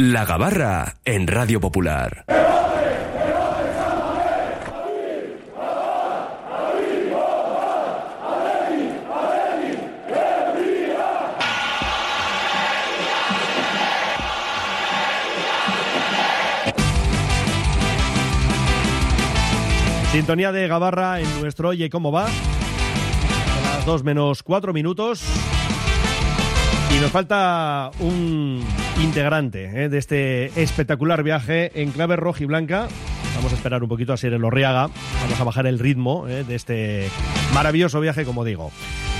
La Gabarra en Radio Popular. Sintonía de Gabarra en nuestro Oye Cómo Va. A las 2 menos 4 minutos. Y nos falta un integrante eh, de este espectacular viaje en clave roja y blanca. Vamos a esperar un poquito a Sir Lorriaga. Vamos a bajar el ritmo eh, de este maravilloso viaje, como digo.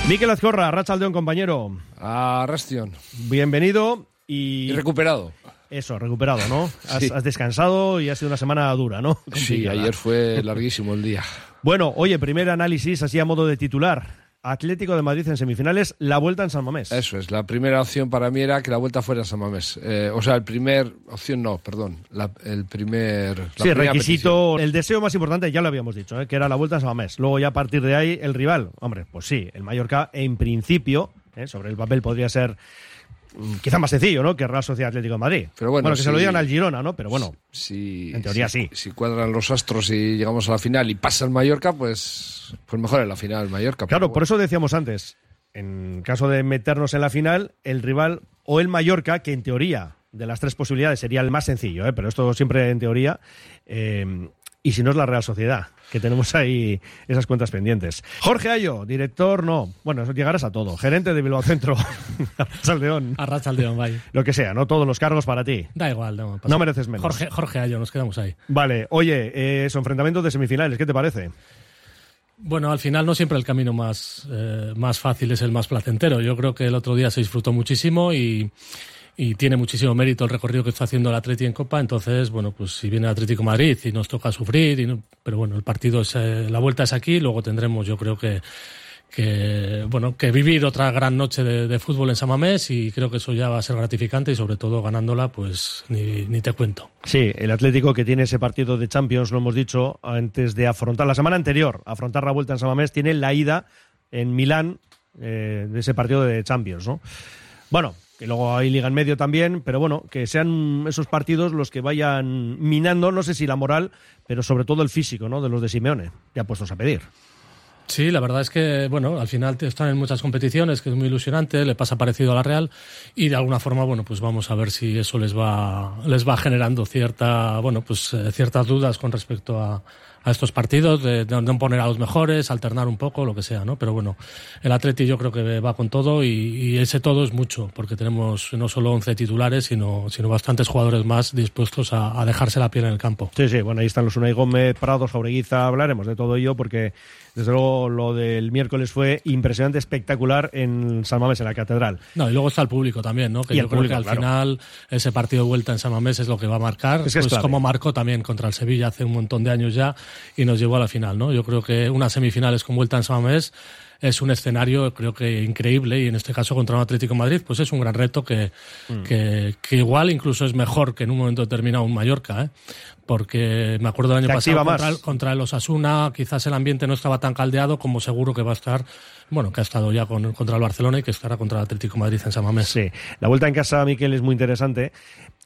Miquel Azcorra, Rachaldeón, compañero. A Rastion. Bienvenido y... Y recuperado. Eso, recuperado, ¿no? Has, Sí. has descansado y ha sido una semana dura, ¿no? Sí, ayer fue larguísimo el día. Bueno, oye, primer análisis así a modo de titular. Atlético de Madrid en semifinales, la vuelta en San Mamés. Eso es, la primera opción para mí era que la vuelta fuera a San Mamés. Eh, o sea, el primer opción no, perdón. La- el primer. la Sí, requisito, el deseo más importante, ya lo habíamos dicho, ¿eh? que era la vuelta en San Mamés. Luego ya a partir de ahí, el rival. Hombre, pues sí, el Mallorca en principio, ¿eh? sobre el papel podría ser quizá más sencillo, ¿no? Que Real Sociedad Atlético de Madrid. Pero bueno, que se lo digan al Girona, ¿no? Pero bueno. Si, En teoría si- sí. Si cuadran los astros y llegamos a la final y pasa el Mallorca, pues, pues mejor en la final el Mallorca. Claro, por eso decíamos antes, en caso de meternos en la final, el rival o el Mallorca, que en teoría de las tres posibilidades sería el más sencillo, ¿eh? pero esto siempre en teoría, eh, y si no es la Real Sociedad, que tenemos ahí esas cuentas pendientes. Jorge Ayo, director, no, bueno, eso llegarás a todo, gerente de Bilbao Centro, Saldeón, Arrachaldeón, vaya. lo que sea, ¿no? Todos los cargos para ti. Da igual, no. pasa- No mereces menos. Jorge, Jorge Ayo, nos quedamos ahí. Vale, oye, eh, eso, enfrentamientos de semifinales, ¿qué te parece? Bueno, al final no siempre el camino más, eh, más fácil es el más placentero. Yo creo que el otro día se disfrutó muchísimo y, y tiene muchísimo mérito el recorrido que está haciendo el Atleti en Copa. Entonces, bueno, pues si viene el Atlético Madrid y nos toca sufrir, y no- pero bueno, el partido es, eh, la vuelta es aquí, luego tendremos, yo creo que que bueno que vivir otra gran noche de, fútbol en Samamés y creo que eso ya va a ser gratificante y sobre todo ganándola pues ni, ni te cuento. Sí, el Atlético que tiene ese partido de Champions, lo hemos dicho, antes de afrontar la semana anterior, afrontar la vuelta en San Mamés, tiene la ida en Milán eh, de ese partido de Champions, ¿no? Bueno, que luego hay liga en medio también, pero bueno, que sean esos partidos los que vayan minando, no sé si la moral, pero sobre todo el físico, ¿no? De los de Simeone, ya puestos a pedir. Sí, la verdad es que, bueno, al final están en muchas competiciones, que es muy ilusionante, le pasa parecido a la Real, y de alguna forma, bueno, pues vamos a ver si eso les va, les va generando cierta, bueno, pues eh, ciertas dudas con respecto a, a estos partidos, de, de poner a los mejores, alternar un poco, lo que sea, ¿no? Pero bueno, el Atleti yo creo que va con todo y, y ese todo es mucho, porque tenemos no solo 11 titulares, sino, sino bastantes jugadores más dispuestos a, dejarse la piel en el campo. Sí, sí, bueno, ahí están los Unai Gómez, Prados, Jaureguiza, hablaremos de todo ello porque desde luego lo del miércoles fue impresionante, espectacular en San Mamés, en la catedral. No, y luego está el público también, ¿no? Que Y yo el creo público, que al claro. final ese partido de vuelta en San Mamés es lo que va a marcar, Es que pues como marcó también contra el Sevilla hace un montón de años ya y nos llevó a la final, ¿no? Yo creo que unas semifinales con vuelta en San Mamés es un escenario creo que increíble y en este caso contra un Atlético de Madrid pues es un gran reto que, Mm. que, que igual incluso es mejor que en un momento determinado un Mallorca, ¿eh? porque me acuerdo del año pasado contra contra el Osasuna quizás el ambiente no estaba tan caldeado como seguro que va a estar, bueno, que ha estado ya con, contra el Barcelona y que estará contra el Atlético de Madrid en San Mamés. Sí, la vuelta en casa, Miquel, es muy interesante.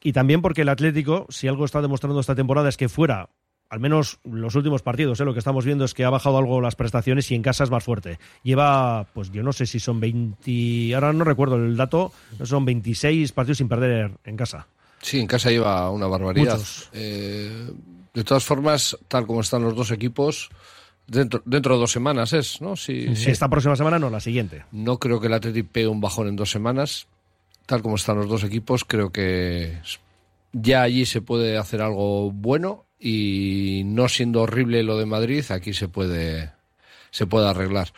Y también porque el Atlético, si algo está demostrando esta temporada es que fuera, al menos los últimos partidos, ¿eh? lo que estamos viendo es que ha bajado algo las prestaciones y en casa es más fuerte. Lleva, pues yo no sé si son 20, ahora no recuerdo el dato, son 26 partidos sin perder en casa. Sí, en casa lleva una barbaridad. Eh, de todas formas, tal como están los dos equipos, dentro, dentro de dos semanas es, ¿no? Sí. Esta próxima semana no, la siguiente. No creo que el Atleti pegue un bajón en dos semanas. Tal como están los dos equipos, creo que ya allí se puede hacer algo bueno y no siendo horrible lo de Madrid, aquí se puede, se puede arreglar.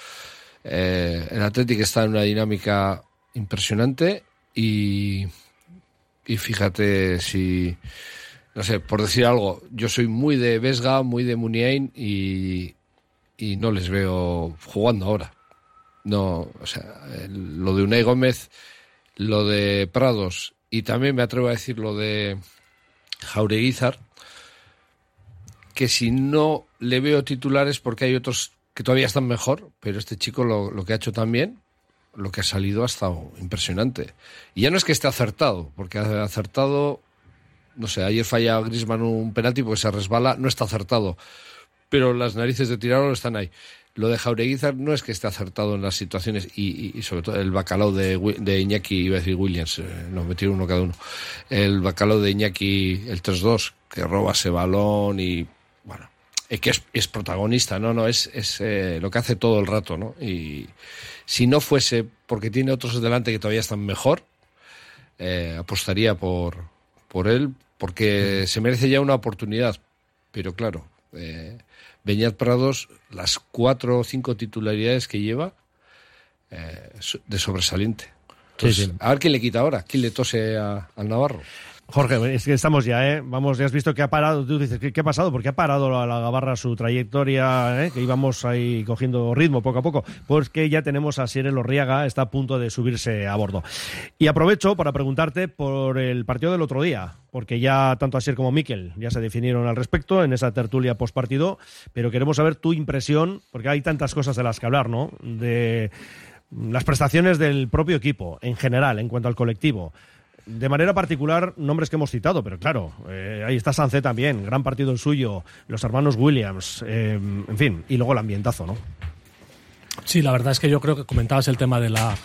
Eh, el Atlético está en una dinámica impresionante y, y fíjate si, no sé, por decir algo, yo soy muy de Vesga, muy de Muniain y, y no les veo jugando ahora. No, o sea, lo de Unai Gómez, lo de Prados y también me atrevo a decir lo de Jaureguizar, que si no le veo titulares porque hay otros que todavía están mejor, pero este chico lo, lo que ha hecho también, lo que ha salido ha estado impresionante. Y ya no es que esté acertado, porque ha acertado no sé, ayer falla Grisman un penalti porque se resbala, no está acertado, pero las narices de tirarlo están ahí. Lo de Jaureguizar no es que esté acertado en las situaciones y, sobre todo el bacalao de, de, Iñaki, iba a decir Williams, eh, nos metieron uno cada uno. El bacalao de Iñaki, el 3-2, que roba ese balón y bueno, es que es, protagonista, no, no, es, es eh, lo que hace todo el rato, ¿no? Y si no fuese porque tiene otros delante que todavía están mejor, eh, apostaría por, por él, porque se merece ya una oportunidad. Pero claro, eh, Beñat Prados, las cuatro o cinco titularidades que lleva, eh, de sobresaliente. A ver quién le quita ahora, quién le tose al Navarro. Jorge, es que estamos ya, ¿eh? Vamos, ya has visto que ha parado, tú dices, ¿qué, ha pasado? Porque ha parado la, la Gabarra su trayectoria, ¿eh? que íbamos ahí cogiendo ritmo poco a poco. Pues que ya tenemos a Sierra Lorriaga, está a punto de subirse a bordo. Y aprovecho para preguntarte por el partido del otro día, porque ya tanto Asier como Miquel ya se definieron al respecto en esa tertulia postpartido, pero queremos saber tu impresión, porque hay tantas cosas de las que hablar, ¿no? De las prestaciones del propio equipo en general, en cuanto al colectivo de manera particular, nombres que hemos citado, pero claro, eh, ahí está Sancé también, gran partido el suyo, los hermanos Williams, eh, en fin, y luego el ambientazo, ¿no? Sí, la verdad es que yo creo que comentabas el tema de la,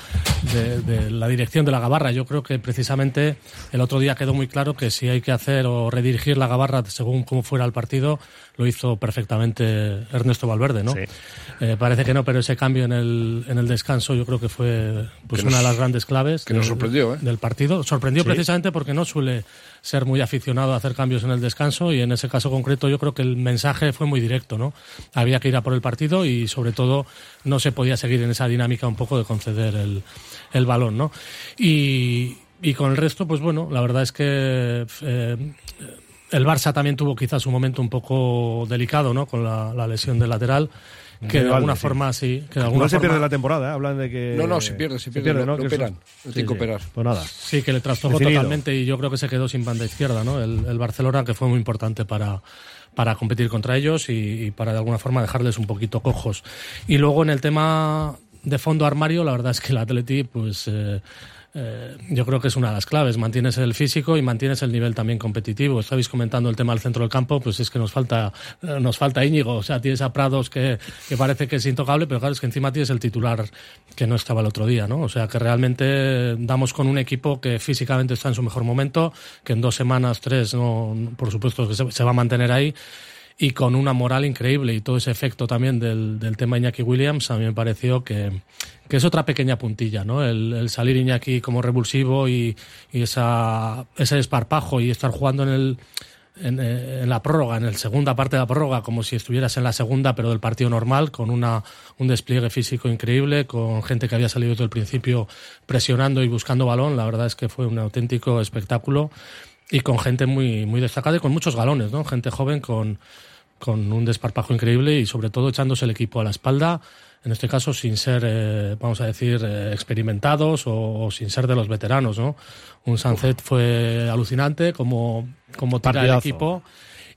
de, la dirección de la gabarra. Yo creo que precisamente el otro día quedó muy claro que si hay que hacer o redirigir la gabarra según cómo fuera el partido, lo hizo perfectamente Ernesto Valverde, ¿no? Eh, parece que no, pero ese cambio en el, en el descanso yo creo que fue pues, una de las grandes claves que nos sorprendió, ¿eh? del partido. Sorprendió precisamente porque no suele ser muy aficionado a hacer cambios en el descanso y en ese caso concreto yo creo que el mensaje fue muy directo, ¿no? Había que ir a por el partido y sobre todo no se podía seguir en esa dinámica un poco de conceder el, el balón, ¿no? Y, y con el resto, pues bueno, la verdad es que eh, el Barça también tuvo quizás un momento un poco delicado, ¿no? Con la, la lesión del lateral que de alguna forma sí. Que de alguna no se pierde la temporada, ¿eh? hablan de que. No, no, se pierde, se pierde. ¿no? operan, que operar. Pues nada. Sí, que le trastocó totalmente y yo creo que se quedó sin banda izquierda, ¿no? El, el Barcelona, que fue muy importante para, para competir contra ellos y, para de alguna forma dejarles un poquito cojos. Y luego en el tema de fondo armario, la verdad es que el Atleti, pues. Eh, eh, yo creo que es una de las claves. Mantienes el físico y mantienes el nivel también competitivo. Estabais comentando el tema del centro del campo, pues es que nos falta, eh, nos falta Íñigo. O sea, tienes a Prados que, que parece que es intocable, pero claro, es que encima tienes el titular que no estaba el otro día, ¿no? O sea, que realmente damos con un equipo que físicamente está en su mejor momento, que en dos semanas, tres, no, por supuesto que se va a mantener ahí y con una moral increíble y todo ese efecto también del, del tema Iñaki Williams, a mí me pareció que, que es otra pequeña puntilla, ¿no? El, salir Iñaki como revulsivo y, y, esa, ese desparpajo y estar jugando en el en, eh, la prórroga, en la segunda parte de la prórroga, como si estuvieras en la segunda, pero del partido normal, con una, un despliegue físico increíble, con gente que había salido desde el principio presionando y buscando balón. La verdad es que fue un auténtico espectáculo y con gente muy, muy destacada y con muchos galones, ¿no? Gente joven con, con un desparpajo increíble y sobre todo echándose el equipo a la espalda, en este caso sin ser, eh, vamos a decir, eh, experimentados o, sin ser de los veteranos, ¿no? Un Sunset fue alucinante como, como tira el equipo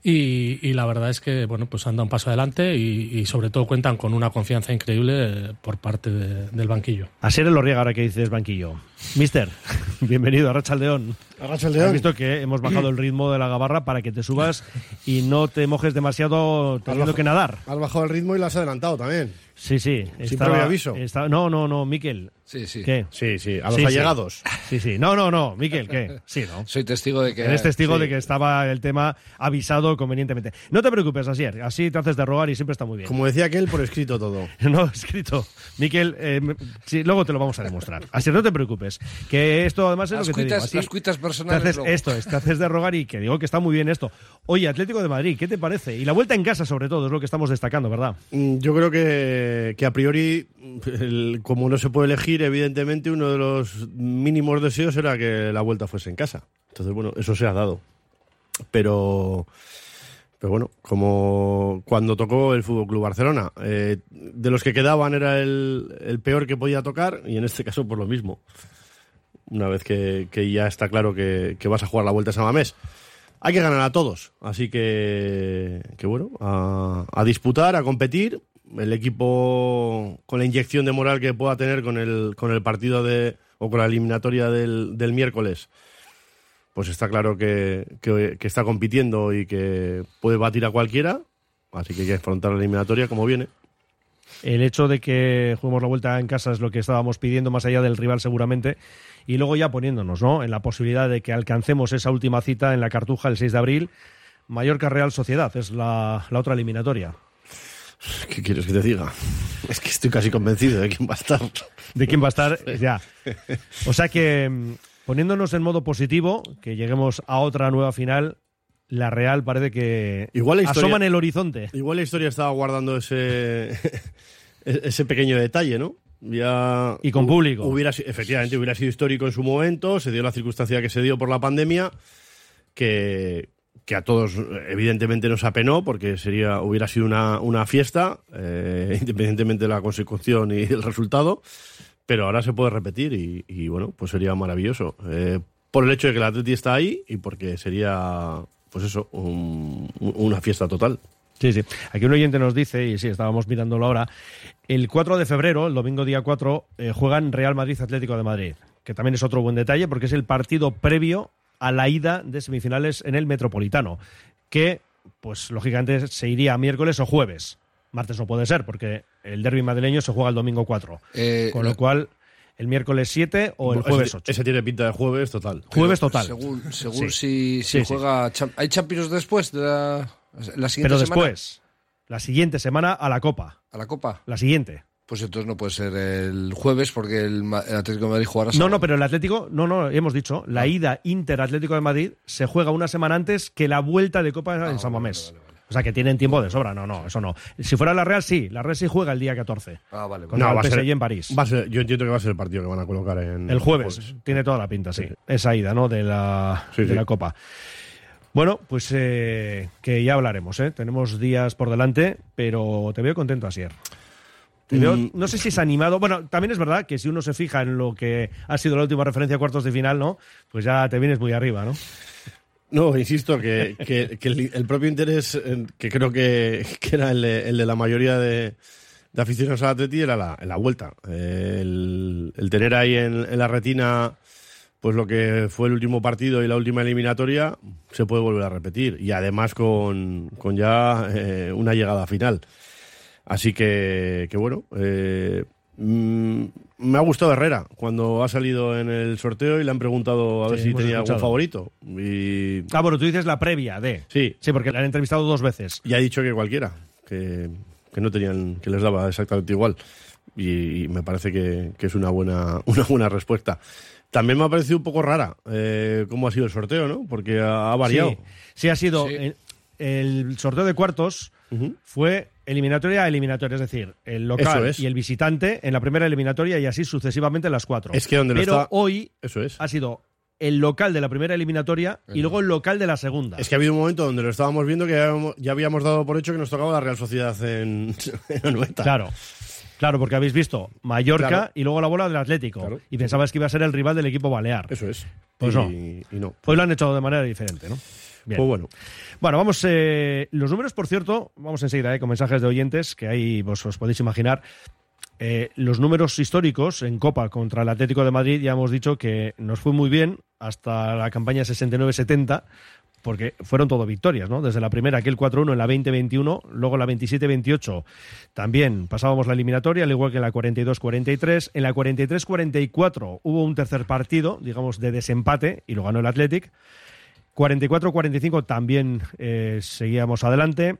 y, la verdad es que, bueno, pues han dado un paso adelante y, sobre todo cuentan con una confianza increíble eh, por parte del banquillo. Así eres Lorriega ahora que dices banquillo. Mister, bienvenido a Rachaldeón. Has visto que hemos bajado el ritmo de la gabarra para que te subas y no te mojes demasiado teniendo que nadar. Has bajado el ritmo y lo has adelantado también. Sí, sí. Sin previo aviso. no, no, no, Miquel. Sí, sí. ¿Qué? Sí, sí, a los allegados. Sí. sí, No, no, no, Miquel, ¿qué? Sí, ¿no? Soy testigo de que... Eres testigo de que estaba el tema avisado convenientemente. No te preocupes, Asier, así te haces de rogar y siempre está muy bien. Como decía aquel, por escrito todo. no, escrito. Miquel, eh, sí, luego te lo vamos a demostrar. Así no te preocupes, que esto además es lo que te digo. Así, las cuitas personales. esto es, te haces de rogar y que digo que está muy bien esto. Oye, Atlético de Madrid, ¿qué te parece? Y la vuelta en casa, sobre todo, es lo que estamos destacando, ¿verdad? Mm, yo creo que, que a priori, como no se puede elegir, evidentemente, uno de los mínimos deseos era que la vuelta fuese en casa. Entonces, bueno, eso se ha dado. Pero. Pero bueno, como cuando tocó el Fútbol Club Barcelona, eh, de los que quedaban era el, peor que podía tocar, y en este caso por lo mismo. Una vez que, ya está claro que, vas a jugar la vuelta a. Hay que ganar a todos, así que, que bueno, a disputar, a competir el equipo con la inyección de moral que pueda tener con el, con el partido de, o con la eliminatoria del, del miércoles, pues está claro que, que- está compitiendo y que puede batir a cualquiera, así que hay que afrontar la eliminatoria como viene. El hecho de que juguemos la vuelta en casa es lo que estábamos pidiendo, más allá del rival seguramente. Y luego ya poniéndonos ¿no? en la posibilidad de que alcancemos esa última cita en la Cartuja el 6 de abril. Mallorca Real Sociedad es la, la otra eliminatoria. ¿Qué quieres que te diga? Es que estoy casi convencido de quién va a estar. ¿De quién va a estar? Ya. O sea que, mm, poniéndonos en modo positivo, que lleguemos a otra nueva final, la Real parece que Igual la historia- asoma en el horizonte. Igual la historia estaba guardando ese, ese pequeño detalle, ¿no? Ya Y con público. Hubiera, efectivamente, hubiera sido histórico en su momento, se dio la circunstancia que se dio por la pandemia, que, que a todos evidentemente nos apenó, porque sería, hubiera sido una, una fiesta, eh, independientemente de la consecución y el resultado, pero ahora se puede repetir y, bueno, pues sería maravilloso. Eh, por el hecho de que el Atleti está ahí y porque sería, pues eso, un- una fiesta total. Sí, sí. Aquí un oyente nos dice, y sí, estábamos mirándolo ahora, el 4 de febrero, el domingo día 4, eh, juegan Real Madrid Atlético de Madrid, que también es otro buen detalle porque es el partido previo a la ida de semifinales en el Metropolitano, que, pues lógicamente, se iría miércoles o jueves. Martes no puede ser porque el derby madrileño se juega el domingo 4. Eh, con lo cual, el miércoles 7 o el Ese- jueves 8. Ese, tiene pinta de jueves total. Jueves total. Según, según Sí. si, si Sí, sí. juega. ¿Hay Champions después de la, la siguiente Pero semana? después, la siguiente semana a la Copa. ¿A la Copa? La siguiente. Pues entonces no puede ser el jueves porque el, Ma- el Atlético de Madrid jugará No, sábado. no, pero el Atlético, no, no, hemos dicho, la ida Inter Atlético de Madrid se juega una semana antes que la vuelta de Copa en San Mamés. O sea que tienen tiempo de sobra, no, no, eso no. Si fuera la Real, sí, la Real sí juega el día 14. Ah, vale. Con vale. el va a ser- PSG en París. Va a ser- yo entiendo que va a ser el partido que van a colocar en El jueves, tiene toda la pinta, sí. Esa ida, ¿no? De la, Sí, de sí. la Copa. Bueno, pues eh, que ya hablaremos, ¿eh? Tenemos días por delante, pero te veo contento, Asier. Veo- no sé si es animado. Bueno, también es verdad que si uno se fija en lo que ha sido la última referencia a cuartos de final, ¿no? Pues ya te vienes muy arriba, ¿no? No, insisto que, que- que el, el propio interés, eh, que creo que, que era el de, el de la mayoría de, de aficionados al Atleti, era la, la vuelta. El, el tener ahí en, en la retina pues lo que fue el último partido y la última eliminatoria se puede volver a repetir. Y además con, con ya eh, una llegada final. Así que, que bueno, eh, mm, me ha gustado Herrera cuando ha salido en el sorteo y le han preguntado a ver si tenía escuchado. algún favorito. Y Ah, bueno, tú dices la previa de. sí, Sí, porque le han entrevistado dos veces. y ha dicho que cualquiera, que, que no tenían, que les daba exactamente igual. Y, y me parece que, que es una buena, una buena respuesta. También me ha parecido un poco rara eh, cómo ha sido el sorteo, ¿no? Porque ha, ha variado. Sí, sí ha sido. Sí. El, el sorteo de cuartos fue eliminatoria a eliminatoria, es decir, el local es. y el visitante en la primera eliminatoria y así sucesivamente en las cuatro. Es que donde lo Pero está- hoy Eso es. ha sido el local de la primera eliminatoria y luego el local de la segunda. Es que ha habido un momento donde lo estábamos viendo que ya habíamos, ya habíamos dado por hecho que nos tocaba la Real Sociedad en, en Anoeta. Claro. Claro, porque habéis visto Mallorca Claro. y luego la bola del Atlético. Claro. Y pensabas que iba a ser el rival del equipo balear. Eso es. Pues y, no. Y no. Hoy lo han hecho de manera diferente, ¿no? Bien. Pues bueno. Bueno, vamos. eh, los números, por cierto, vamos enseguida eh, con mensajes de oyentes que ahí vos os podéis imaginar. Eh, los números históricos en Copa contra el Atlético de Madrid ya hemos dicho que nos fue muy bien hasta la campaña 69-70 porque fueron todo victorias, ¿no? Desde la primera, aquel 4-1 en la 20-21, luego la 27-28 también pasábamos la eliminatoria, al igual que en la 42-43. En la 43-44 hubo un tercer partido, digamos, de desempate y lo ganó el Athletic. 44-45 también eh, seguíamos adelante.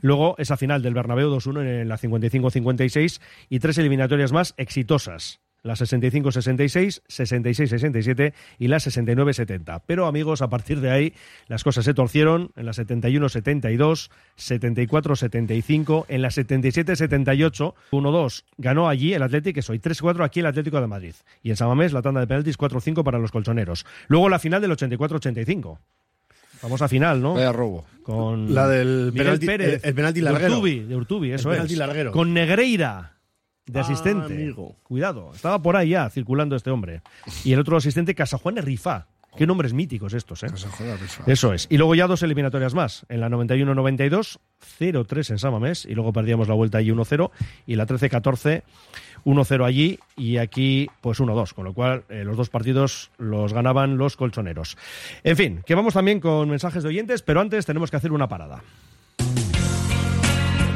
Luego esa final del Bernabéu 2-1 en la 55-56 y tres eliminatorias más exitosas. La 65-66, 66-67 y la 69-70. Pero amigos, a partir de ahí las cosas se torcieron en la 71-72, 74-75, en la 77-78, 1-2 ganó allí el Atlético, eso, y 3-4 aquí el Atlético de Madrid. Y en San Mamés la tanda de penaltis 4-5 para los colchoneros. Luego la final del 84-85. Famosa final, ¿no? Vaya robo. con La del Miguel penalti- Pérez, el- el penalti de larguero. Urtubi, de Urtubi, eso El es. penalti larguero. Con Negreira de Ah, asistente. amigo. Cuidado, estaba por ahí ya circulando este hombre. Y el otro asistente, Casajuan Rifá, Qué nombres míticos estos, ¿eh? Eso es. Y luego ya dos eliminatorias más. En la 91-92, 0-3 en Samamés, y luego perdíamos la vuelta allí 1-0, y la 13-14, 1-0 allí, y aquí pues 1-2, con lo cual eh, los dos partidos los ganaban los colchoneros. En fin, que vamos también con mensajes de oyentes, pero antes tenemos que hacer una parada.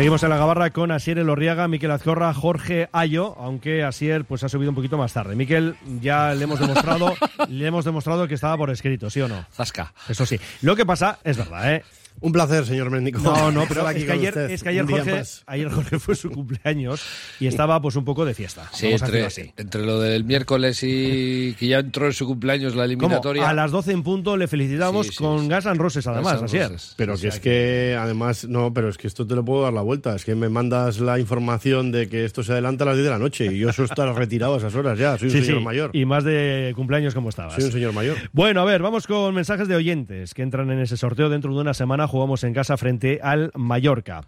Seguimos en la gabarra con Asier Elorriaga, Miquel Azcorra, Jorge Ayo, aunque Asier pues ha subido un poquito más tarde. Miquel ya le hemos demostrado, le hemos demostrado que estaba por escrito, ¿sí o no? Zasca. Eso sí. Lo que pasa es verdad, ¿eh? Un placer, señor Méndico. No, no, pero aquí es que, ayer, es que ayer Jorge, ayer Jorge fue su cumpleaños y estaba pues un poco de fiesta. Sí, entre, así. entre lo del miércoles y que ya entró en su cumpleaños la ¿Cómo? eliminatoria. A las 12 en punto le felicitamos Sí, sí, con sí. Gas and Roses, además, Asier. Roses. Pero que es que, además, no, pero es que esto te lo puedo dar la vuelta. Es que me mandas la información de que esto se adelanta a las 10 de la noche y yo eso estar retirado a esas horas ya. Soy un Sí, señor sí, mayor. Y más de cumpleaños como estabas. Soy un señor mayor. Bueno, a ver, vamos con mensajes de oyentes que entran en ese sorteo. Dentro de una semana jugamos en casa frente al Mallorca.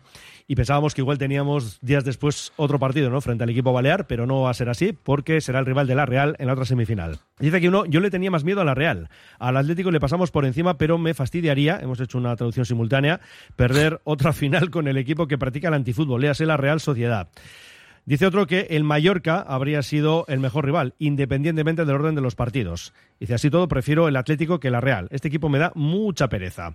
Y pensábamos que igual teníamos días después otro partido, ¿no? Frente al equipo balear, pero no va a ser así porque será el rival de la Real en la otra semifinal. Dice que uno, yo le tenía más miedo a la Real. Al Atlético le pasamos por encima, pero me fastidiaría, hemos hecho una traducción simultánea, perder otra final con el equipo que practica el antifútbol, léase la Real Sociedad. Dice otro que el Mallorca habría sido el mejor rival, independientemente del orden de los partidos. Dice así todo, prefiero el Atlético que la Real. Este equipo me da mucha pereza.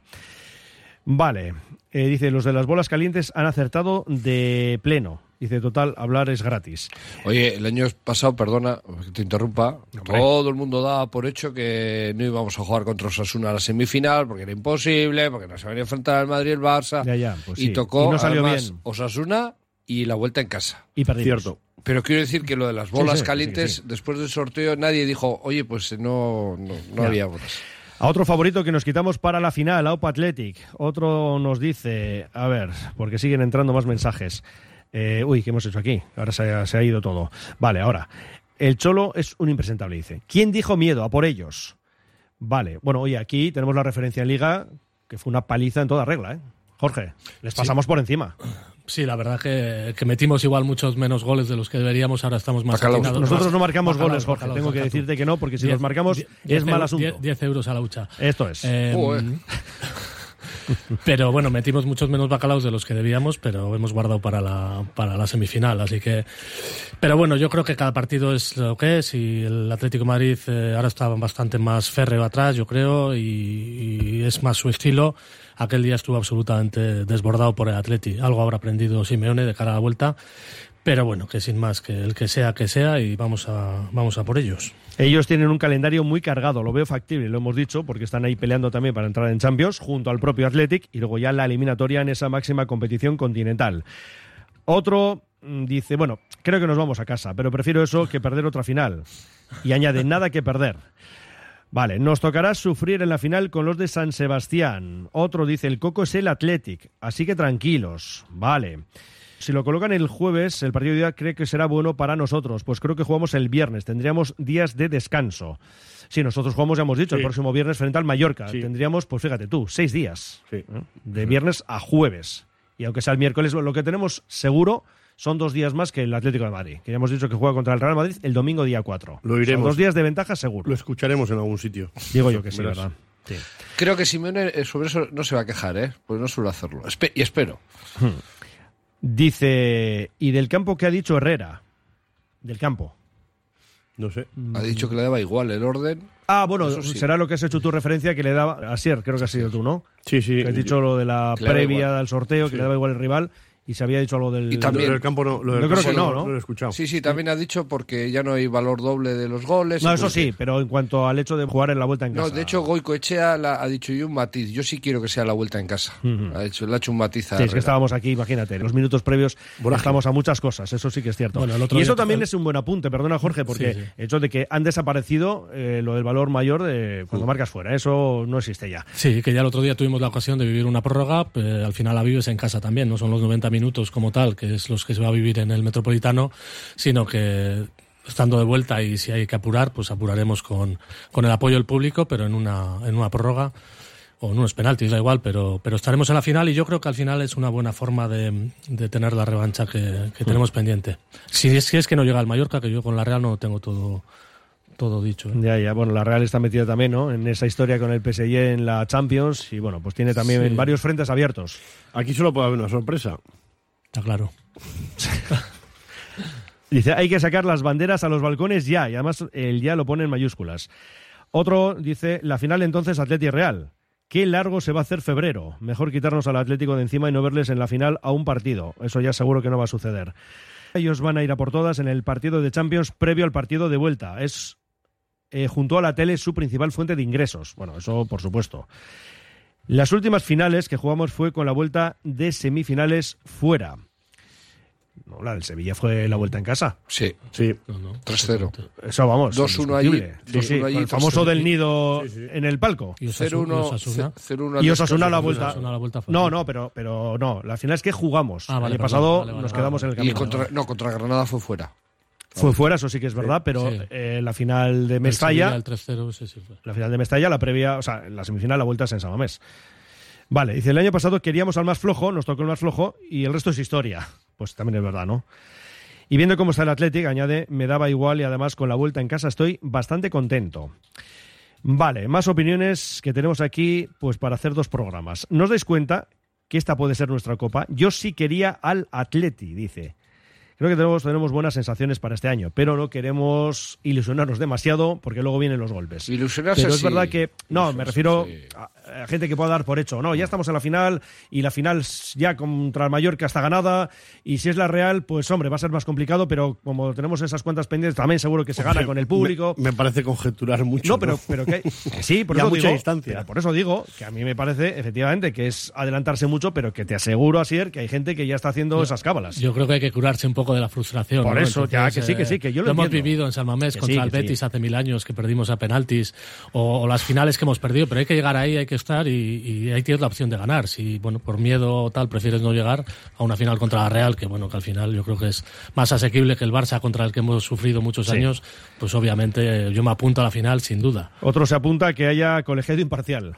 Vale, Eh, dice, los de las bolas calientes han acertado de pleno. Dice, total, hablar es gratis. Oye, el año pasado, perdona que te interrumpa, todo el mundo daba por hecho que no íbamos a jugar contra Osasuna a la semifinal porque era imposible, porque no se venía a enfrentar al Madrid y el Barça. Ya, ya, pues y sí. tocó Y no salió además, bien. Osasuna y la vuelta en casa. Y perdimos. Cierto. Pero quiero decir que lo de las bolas sí, calientes, sí, sí. después del sorteo, nadie dijo, oye, pues no, no, no había bolas. A otro favorito que nos quitamos para la final, a Opa Athletic. Otro nos dice, a ver, porque siguen entrando más mensajes. Eh, uy, ¿qué hemos hecho aquí? Ahora se ha, se ha ido todo. Vale, ahora. El Cholo es un impresentable, dice. ¿Quién dijo miedo? A por ellos. Vale, bueno, oye, aquí tenemos la referencia en Liga, que fue una paliza en toda regla, ¿eh? Jorge, les pasamos por encima. Sí, la verdad que, que metimos igual muchos menos goles de los que deberíamos, ahora estamos más Bacalaos. atinados. Nosotros no marcamos bacalaos, goles, Jorge. bacalaos, Tengo que decirte que no, porque si Diez- los marcamos es diez mal asunto. diez- 10 euros a la hucha. Esto es. Eh, Joder. pero bueno, metimos muchos menos bacalaos de los que debíamos, pero hemos guardado para la, para la semifinal. Así que. Pero bueno, yo creo que cada partido es lo que es y el Atlético de Madrid eh, ahora está bastante más férreo atrás, yo creo, y, y es más su estilo. Aquel día estuvo absolutamente desbordado por el Atleti. Algo habrá aprendido Simeone de cara a la vuelta. Pero bueno, que sin más, que el que sea, que sea, y vamos a, vamos a por ellos. Ellos tienen un calendario muy cargado, lo veo factible, lo hemos dicho, porque están ahí peleando también para entrar en Champions, junto al propio Athletic, y luego ya la eliminatoria en esa máxima competición continental. Otro mm, dice, bueno, creo que nos vamos a casa, pero prefiero eso que perder otra final. Y añade, nada que perder. Vale, nos tocará sufrir en la final con los de San Sebastián. Otro dice, el Coco es el Athletic, así que tranquilos. Vale. Si lo colocan el jueves, el partido de día cree que será bueno para nosotros. Pues creo que jugamos el viernes. Tendríamos días de descanso. Sí, nosotros jugamos, ya hemos dicho, el próximo viernes frente al Mallorca. Sí. Tendríamos, pues fíjate tú, seis días. Sí. ¿eh? De viernes a jueves. Y aunque sea el miércoles, lo que tenemos seguro son dos días más que el Atlético de Madrid. Que ya hemos dicho que juega contra el Real Madrid el domingo día 4. Lo iremos. dos días de ventaja seguro. Lo escucharemos en algún sitio. Digo yo que sí. ¿verdad? Sí. Creo que Simeone eh, sobre eso no se va a quejar, ¿eh? Pues no suele hacerlo. Espe- y espero. Dice, ¿y del campo qué ha dicho Herrera? Del campo. No sé. Ha dicho que le daba igual el orden. Ah, bueno, sí. será lo que has hecho tu referencia que le daba a Sier, creo que has sido tú, ¿no? Sí, sí. Que has dicho lo de la Que previa del sorteo, que le daba igual el rival, y se había dicho algo del... Y también- Lo del campo no. Lo del Yo creo campo que no, ¿no? lo he escuchado. Sí, sí, también ha dicho porque ya no hay valor doble de los goles. No, eso sí, pero en cuanto al hecho de jugar en la vuelta en casa... No, de hecho, Goico Echea la- ha dicho y un matiz. Yo sí quiero que sea la vuelta en casa. ha hecho, le ha hecho un matiz a Sí, es que estábamos aquí, imagínate, en los minutos previos estamos a muchas cosas, eso sí que es cierto. Bueno, el otro y eso también es un buen apunte, perdona Jorge, porque Sí, sí. el hecho de que han desaparecido eh, lo del valor mayor de cuando marcas fuera, eso no existe ya. Sí, que ya el otro día tuvimos la ocasión de vivir una prórroga, eh, al final la vives en casa también, no son los 90 minutos como tal, que es los que se va a vivir en el Metropolitano, sino que estando de vuelta y si hay que apurar, pues apuraremos con, con el apoyo del público, pero en una, en una prórroga o en unos penaltis, da igual, pero, pero estaremos en la final y yo creo que al final es una buena forma de, de tener la revancha que, que tenemos pendiente. Si es, si es que no llega el Mallorca, que yo con la Real no lo tengo todo, todo dicho. ¿eh? Ya, ya, bueno, la Real está metida también, ¿no? En esa historia con el PSG en la Champions y bueno, pues tiene también Sí. varios frentes abiertos. Aquí solo puede haber una sorpresa. Está claro. Dice, hay que sacar las banderas a los balcones ya, y además el ya lo pone en mayúsculas. Otro dice, la final entonces Atleti Real. Qué largo se va a hacer febrero. Mejor quitarnos al Atlético de encima y no verles en la final a un partido. Eso ya seguro que no va a suceder. Ellos van a ir a por todas en el partido de Champions previo al partido de vuelta. Es eh, junto a la tele su principal fuente de ingresos. Bueno, eso por supuesto. Las últimas finales que jugamos fue con la vuelta de semifinales fuera. No, la del Sevilla fue la vuelta en casa. Sí, Sí. No, no. 3-0. Eso vamos. 2-1 allí. Sí, 2-1 sí, allí, el famoso 3-0. del nido en el palco. Y Osasu- 0-1 y Osasuna. 0-1 al Y Osasuna la vuelta. La vuelta fue. No, no, pero, pero no. La final es que jugamos. Ah, vale, el año perdón, pasado vale, vale, nos vale, quedamos en el Y camino. contra, no, contra Granada fue fuera. Fue fuera, eso sí que es verdad, pero Sí. eh, la final de Mestalla, Sevilla, El 3-0, sí, sí. fue. la final de Mestalla, la previa, o sea, la semifinal, la vuelta es en San Mamés. Vale, dice, el año pasado queríamos al más flojo, nos tocó el más flojo y el resto es historia. Pues también es verdad, ¿no? Y viendo cómo está el Athletic, añade, me daba igual y además con la vuelta en casa estoy bastante contento. Vale, más opiniones que tenemos aquí, pues para hacer dos programas. ¿No os dais cuenta que esta puede ser nuestra copa? Yo sí quería al Atleti, dice. Creo que tenemos, tenemos buenas sensaciones para este año, pero no queremos ilusionarnos demasiado porque luego vienen los golpes. Ilusionarse Pero es sí. verdad que, no, me refiero sí. a gente que pueda dar por hecho, no, ya estamos en la final y la final ya contra el Mallorca está ganada y si es la Real, pues hombre, va a ser más complicado, pero como tenemos esas cuentas pendientes, también seguro que se gana con el público. Me, me parece conjeturar mucho. No, pero, pero que, que sí, por eso mucha digo, distancia. pero por eso digo que a mí me parece efectivamente que es adelantarse mucho, pero que te aseguro, Asier, que hay gente que ya está haciendo esas cábalas. Yo creo que hay que curarse un poco de la frustración. Por ¿no? eso, ya, que sí, que sí, que yo lo hemos entiendo. vivido en San Mamés Que contra sí, el que sí. Betis hace mil años, que perdimos a penaltis, o, o las finales que hemos perdido, pero hay que llegar ahí, hay que estar y, y ahí tienes la opción de ganar. Si, bueno, por miedo o tal prefieres no llegar a una final contra la Real, que bueno, que al final yo creo que es más asequible que el Barça contra el que hemos sufrido muchos Sí. años, pues obviamente yo me apunto a la final sin duda. Otro se apunta a que haya colegiado imparcial.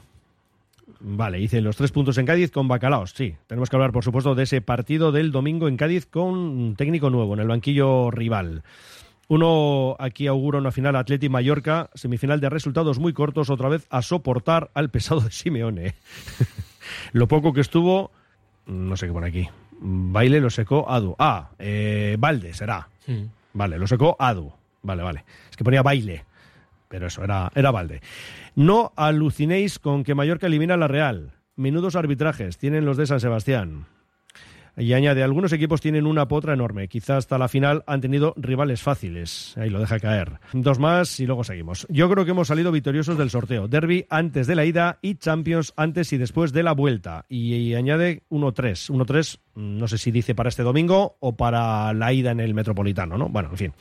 Vale, dice los tres puntos en Cádiz con Bacalaos. Sí, tenemos que hablar, por supuesto, de ese partido del domingo en Cádiz con un técnico nuevo en el banquillo rival. Uno aquí augura una final Atleti Mallorca, semifinal de resultados muy cortos, otra vez a soportar al pesado de Simeone. lo poco que estuvo, no sé qué por aquí. Baile lo secó Adu. Ah, eh, Valde será. Vale, lo secó Adu. Vale, vale. Es que ponía baile. Pero eso, era, era Valde. No alucinéis con que Mallorca elimina a la Real. Menudos arbitrajes tienen los de San Sebastián. Y añade, algunos equipos tienen una potra enorme. Quizá hasta la final han tenido rivales fáciles. Ahí lo deja caer. Dos más y luego seguimos. Yo creo que hemos salido victoriosos del sorteo. Derby antes de la ida y Champions antes y después de la vuelta. Y, y añade 1-3. 1-3, no sé si dice para este domingo o para la ida en el Metropolitano, ¿no? Bueno, en fin.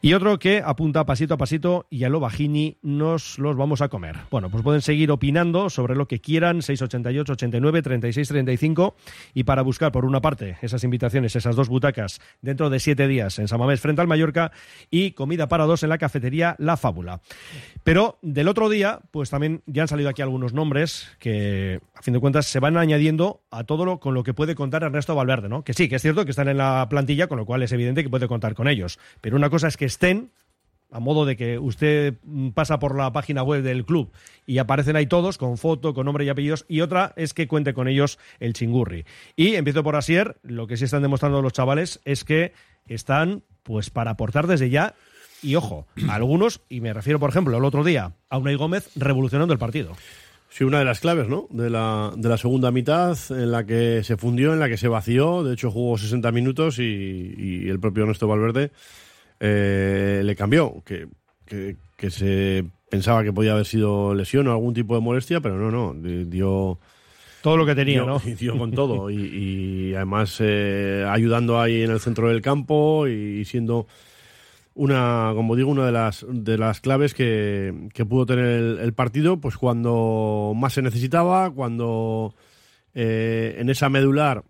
Y otro que apunta pasito a pasito y a lo bajini nos los vamos a comer. Bueno, pues pueden seguir opinando sobre lo que quieran, 688, 89, 36, 35. Y para buscar, por una parte, esas invitaciones, esas dos butacas dentro de siete días en Samamés frente al Mallorca y comida para dos en la cafetería La Fábula. Pero del otro día, pues también ya han salido aquí algunos nombres que, a fin de cuentas, se van añadiendo a todo lo con lo que puede contar Ernesto Valverde, ¿no? Que sí, que es cierto que están en la plantilla, con lo cual es evidente que puede contar con ellos. Pero una cosa es que estén, a modo de que usted pasa por la página web del club y aparecen ahí todos, con foto, con nombre y apellidos, y otra es que cuente con ellos el chingurri. Y empiezo por Asier, lo que sí están demostrando los chavales es que están, pues, para aportar desde ya. Y ojo, algunos, y me refiero, por ejemplo, el otro día a Unai Gómez revolucionando el partido. Sí, una de las claves, ¿no? De la, de la segunda mitad, en la que se fundió, en la que se vació. De hecho, jugó 60 minutos y, y el propio Ernesto Valverde eh, le cambió. Que, que, que se pensaba que podía haber sido lesión o algún tipo de molestia, pero no, no. di- Dio, Todo lo que tenía, dio, ¿no? y dio con todo. Y, y además eh, ayudando ahí en el centro del campo y siendo una, como digo, una de las, de las claves que, que pudo tener el, el partido, pues cuando más se necesitaba, cuando eh, en esa medular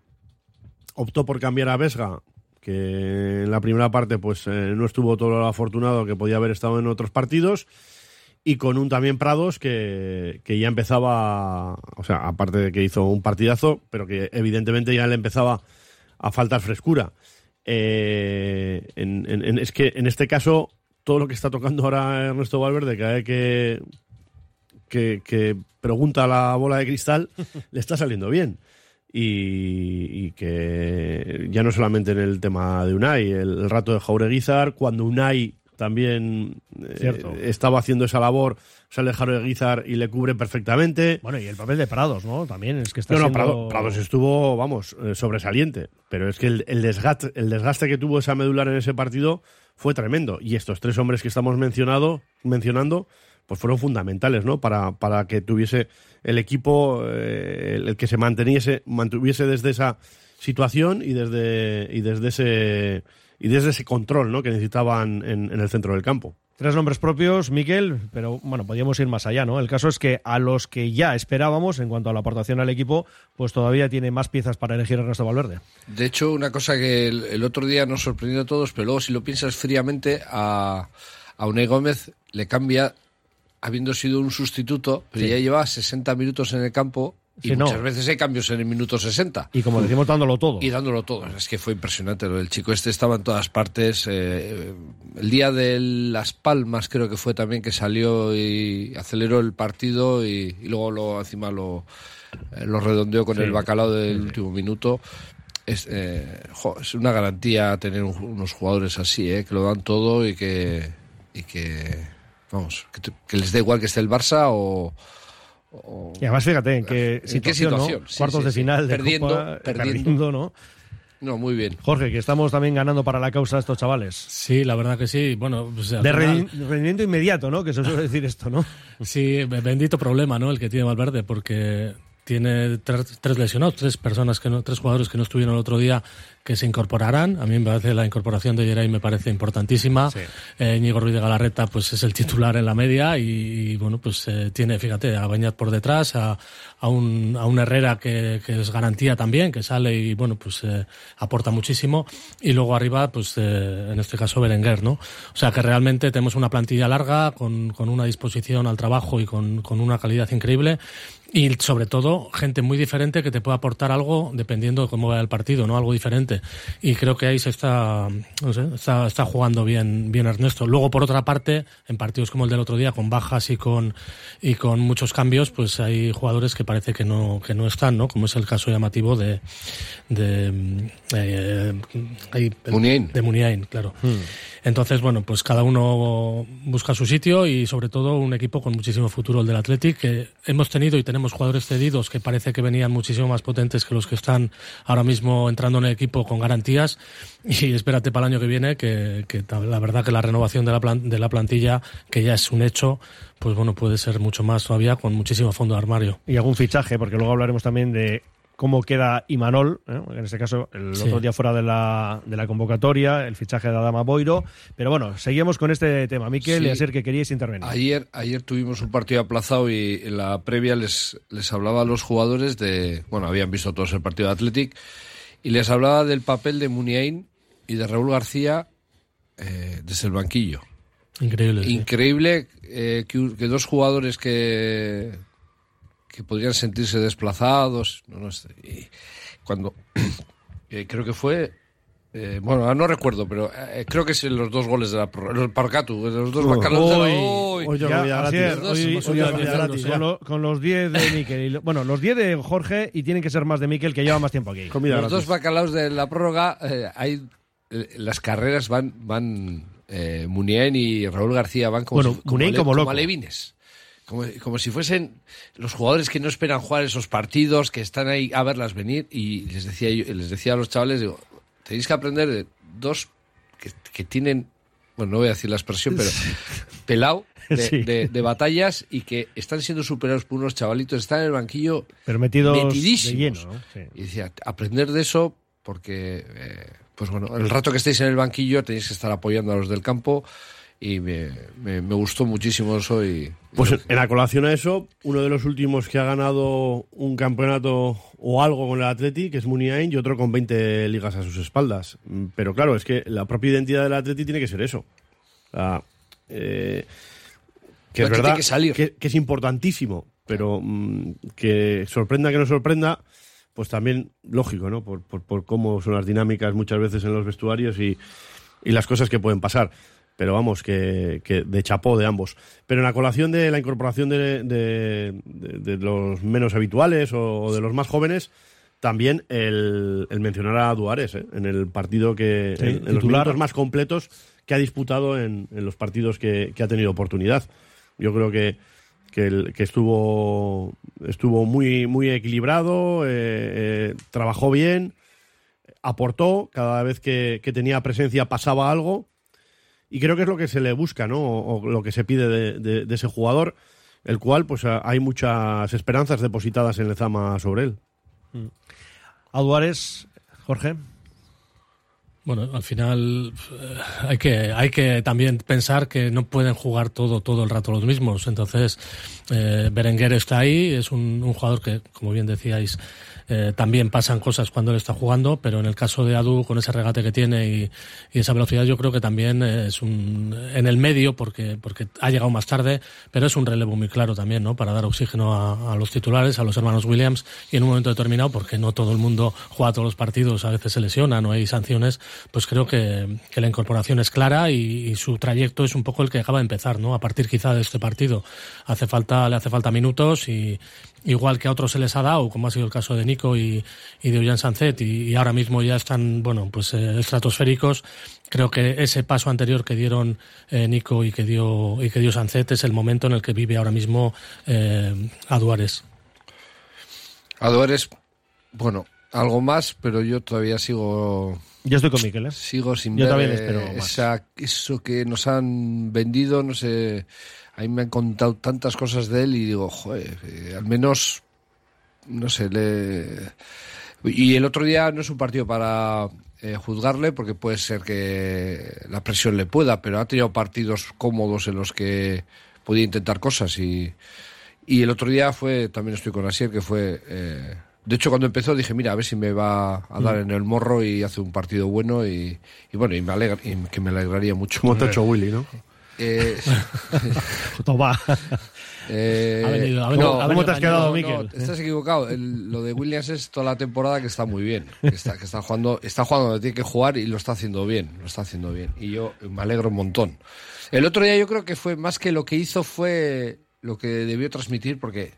optó por cambiar a Vesga, que en la primera parte pues eh, no estuvo todo lo afortunado que podía haber estado en otros partidos, y con un también Prados que, que ya empezaba, o sea, aparte de que hizo un partidazo, pero que evidentemente ya le empezaba a faltar frescura. Eh, en- en- es que en este caso, todo lo que está tocando ahora Ernesto Valverde, cada vez que, que, pregunta la bola de cristal, le está saliendo bien. Y, y que ya no solamente en el tema de Unai, el, rato de Jaureguizar, cuando Unai también eh, estaba haciendo esa labor, sale Jaureguizar y le cubre perfectamente. Bueno, y el papel de Prados, ¿no? También es que está No, no, siendo- Prado- Prados estuvo, vamos, eh, sobresaliente. Pero es que el, el desgaste, el desgaste que tuvo esa medular en ese partido fue tremendo. Y estos tres hombres que estamos mencionado, mencionando, pues fueron fundamentales, ¿no? Para, para que tuviese el equipo, eh, el, el que se manteniese, mantuviese desde esa situación y desde, y desde ese y desde ese control, ¿no? Que necesitaban en, en el centro del campo. Tres nombres propios, Miquel, pero bueno, podríamos ir más allá, ¿no? El caso es que a los que ya esperábamos en cuanto a la aportación al equipo, pues todavía tiene más piezas para elegir Ernesto Valverde. De hecho, una cosa que el, el otro día nos sorprendió a todos, pero luego si lo piensas fríamente, a, a Unai Gómez le cambia, habiendo sido un sustituto, pero Sí. ya lleva 60 minutos en el campo y Sí, no. muchas veces hay cambios en el minuto 60. Y como decimos, dándolo todo. Y dándolo todo. Es que fue impresionante. Lo del chico este estaba en todas partes. eh, el día de Las Palmas creo que fue también que salió y aceleró el partido y, y luego lo, encima lo, eh, lo redondeó con Sí. el bacalao del último minuto. Es, eh, jo, es una garantía tener un- unos jugadores así, eh, que lo dan todo y que, y que vamos, que, te- que les da igual que esté el Barça o, o- Y además, fíjate en qué ¿En qué situación, ¿no? situación? Sí, Cuartos sí, de sí. final de Perdiendo, Copa, perdiendo. ¿no? no, muy bien. Jorge, que estamos también ganando para la causa a estos chavales. Sí, la verdad que sí. Bueno, pues, De final- rendi- rendimiento inmediato, ¿no? Que se suele decir esto, ¿no? Sí, be- bendito problema, ¿no? El que tiene Valverde, porque tiene tres, tres lesionados, tres personas que no, tres jugadores que no estuvieron el otro día que se incorporarán. A mí me parece la incorporación de Geray me parece importantísima. Eh, Ñigo Ruiz de Galarreta pues es el titular en la media y, bueno pues eh, tiene fíjate a Bañat por detrás a, a, un, a un Herrera que, que, es garantía también que sale y bueno pues eh, aporta muchísimo y luego arriba pues eh, en este caso Berenguer no o sea que realmente tenemos una plantilla larga con, con una disposición al trabajo y con, con una calidad increíble y sobre todo gente muy diferente que te puede aportar algo dependiendo de cómo vaya el partido, ¿no? Algo diferente. Y creo que ahí se está, no sé, está, está jugando bien, bien Ernesto. Luego, por otra parte, en partidos como el del otro día, con bajas y con, y con muchos cambios, pues hay jugadores que parece que no, que no están, ¿no? Como es el caso llamativo de, de, eh, Muniain. de Muniain, claro. Hmm. Entonces, bueno, pues cada uno busca su sitio y sobre todo un equipo con muchísimo futuro, el del Athletic, que hemos tenido y tenemos jugadores cedidos que parece que venían muchísimo más potentes que los que están ahora mismo entrando en el equipo con garantías. Y espérate para el año que viene, que, que la verdad que la renovación de la, plan, de la plantilla, que ya es un hecho, pues bueno, puede ser mucho más todavía con muchísimo fondo de armario. Y algún fichaje, porque luego hablaremos también de cómo queda Imanol, ¿eh? en este caso el sí. otro día fuera de la, de la convocatoria, el fichaje de Adama Boiro. Pero bueno, seguimos con este tema. Miquel, sí. y ser que queríais intervenir. Ayer, ayer tuvimos un partido aplazado y en la previa les, les hablaba a los jugadores de. Bueno, habían visto todos el partido de Athletic y les hablaba del papel de Muniain y de Raúl García eh, desde el banquillo. Increíble. Increíble eh, que, que dos jugadores que que podrían sentirse desplazados. No, no, y cuando eh, creo que fue. Eh, bueno, no recuerdo, pero eh, creo que es en los dos goles de la el Parcatu, los dos oh, Con los 10 de Miquel. bueno, los 10 de Jorge y tienen que ser más de Miquel que lleva más tiempo aquí. Comida los gratis. dos bacalaos de la prórroga, eh, hay las carreras van van eh, Munien y Raúl García van como, bueno, como, como, como alevines como, como, si fuesen los jugadores que no esperan jugar esos partidos, que están ahí a verlas venir. Y les decía, yo, les decía a los chavales, digo, tenéis que aprender de dos que, que tienen, bueno, no voy a decir la expresión, pero pelao de, sí. de, de, batallas y que están siendo superados por unos chavalitos, están en el banquillo pero metidos metidísimos. De lleno, ¿no? sí. Y decía, aprender de eso porque, eh, pues bueno, el rato que estéis en el banquillo tenéis que estar apoyando a los del campo y me, me, me, gustó muchísimo eso. Y, pues en, la colación a eso, uno de los últimos que ha ganado un campeonato o algo con el Atleti, que es Muniain, y otro con 20 ligas a sus espaldas. Pero claro, es que la propia identidad del Atleti tiene que ser eso. Sea, eh, que es verdad que, salir. Que, que, es importantísimo, pero mmm, que sorprenda que no sorprenda, pues también lógico, ¿no? Por, por, por cómo son las dinámicas muchas veces en los vestuarios y, y las cosas que pueden pasar pero vamos, que, que, de chapó de ambos. Pero en la colación de la incorporación de, de, de, de los menos habituales o, o, de los más jóvenes, también el, el mencionar a Duares ¿eh? en el partido que, sí, en, en los minutos más completos que ha disputado en, en los partidos que, que, ha tenido oportunidad. Yo creo que, que, el, que estuvo, estuvo muy, muy equilibrado, eh, eh, trabajó bien, aportó, cada vez que, que tenía presencia pasaba algo y creo que es lo que se le busca, ¿no? O, o lo que se pide de, de, de, ese jugador, el cual, pues hay muchas esperanzas depositadas en Lezama sobre él. Mm. Aduares, Jorge. Bueno, al final eh, hay que hay que también pensar que no pueden jugar todo todo el rato los mismos. Entonces, eh, Berenguer está ahí, es un, un jugador que, como bien decíais, eh, también pasan cosas cuando él está jugando, pero en el caso de Adu, con ese regate que tiene y, esa velocidad, yo creo que también es un en el medio, porque, porque ha llegado más tarde, pero es un relevo muy claro también, ¿no? Para dar oxígeno a, a los titulares, a los hermanos Williams, y en un momento determinado, porque no todo el mundo juega todos los partidos, a veces se lesiona, no hay sanciones, pues creo que, que la incorporación es clara y, y, su trayecto es un poco el que acaba de empezar, ¿no? A partir quizá de este partido. Hace falta, le hace falta minutos y, igual que a otros se les ha dado, como ha sido el caso de Nico y, y de Ollán Sancet, y, y, ahora mismo ya están, bueno, pues eh, estratosféricos. Creo que ese paso anterior que dieron eh, Nico y que dio y que dio Sancet es el momento en el que vive ahora mismo eh, Aduares. Aduares, bueno, algo más, pero yo todavía sigo. Yo estoy con Miquel, ¿eh? Sigo sin yo ver también espero esa, eso que nos han vendido, no sé. Ahí me han contado tantas cosas de él y digo, joder, eh, al menos no sé, le... Y el otro día no es un partido para eh, juzgarle, porque puede ser que la presión le pueda, pero ha tenido partidos cómodos en los que podía intentar cosas y, y el otro día fue, también estoy con Asier, que fue... eh, de hecho, cuando empezó dije, mira, a ver si me va a dar en el morro y hace un partido bueno y, y bueno, y me alegra, y que me alegraría mucho. Como te ha hecho Willy, ¿no? Eh, Toma. eh, Ha venido- ha no, venido- ha ¿Cómo te has quedado, no, Miquel? no, estás equivocado. El- lo de Williams es toda la temporada que está muy bien. Que está, que está jugando, está jugando donde tiene que jugar y lo está haciendo bien. Lo está haciendo bien. Y yo me alegro un montón. El otro día yo creo que fue más que lo que hizo fue lo que debió transmitir porque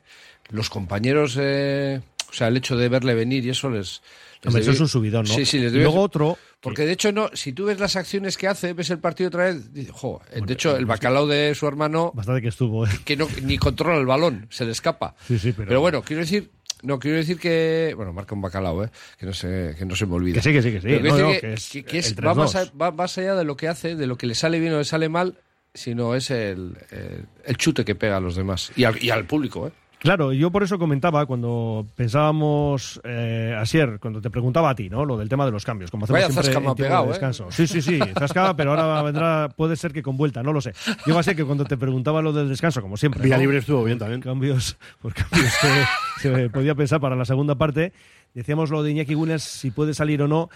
los compañeros, eh, o sea, el hecho de verle venir y eso les. Hombre, eso es un subidón, ¿no? Sí, sí, les luego otro. porque de hecho, no, si tú ves las acciones que hace, ves el partido otra vez, dices, jo, de hecho, el bacalao de su hermano Bastante que estuvo, ¿eh? que no, ni controla el balón, se le escapa. Sí, sí, pero- bueno, quiero decir, no, quiero decir que, bueno, marca un bacalao, ¿eh? que no se, que no se me olvida. Que sí, que sí, que sí. Pero No, que, que es que- que es- va, más 3-2. a- va más allá de lo que hace, de lo que le sale bien o le sale mal, sino es el, el, el chute que pega a los demás y al, y al público, ¿eh? Claro, yo por eso comentaba cuando pensábamos, eh, Asier, cuando te preguntaba a ti, ¿no? Lo del tema de los cambios. Como hacemos Vaya siempre zasca me ha en tiempo pegado, de ¿eh? descanso. Sí, sí, sí, zasca, pero ahora vendrá, puede ser que con vuelta, no lo sé. Yo va a ser que cuando te preguntaba lo del descanso, como siempre. ¿no? Libre estuvo bien también. cambios, por cambios que se podía pensar para la segunda parte. Decíamos lo de Iñaki Williams, si puede salir o no.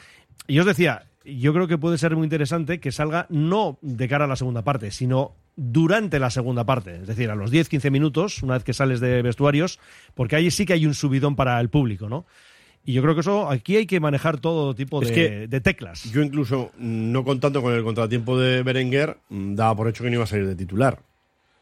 Y yo os decía, yo creo que puede ser muy interesante que salga no de cara a la segunda parte, sino durante la segunda parte. Es decir, a los 10-15 minutos, una vez que sales de vestuarios, porque ahí sí que hay un subidón para el público, ¿no? Y yo creo que eso, aquí hay que manejar todo tipo Es de, que de teclas. Yo incluso, no contando con el contratiempo de Berenguer, mm, daba por hecho que no iba a salir de titular.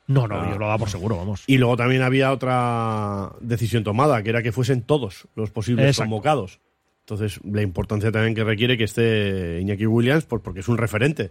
No, no, Ah. yo lo daba por seguro, vamos. Y luego también había otra decisión tomada, que era que fuesen todos los posibles Exacto. convocados. Entonces, la importancia también que requiere que esté Iñaki Williams, pues porque es un referente.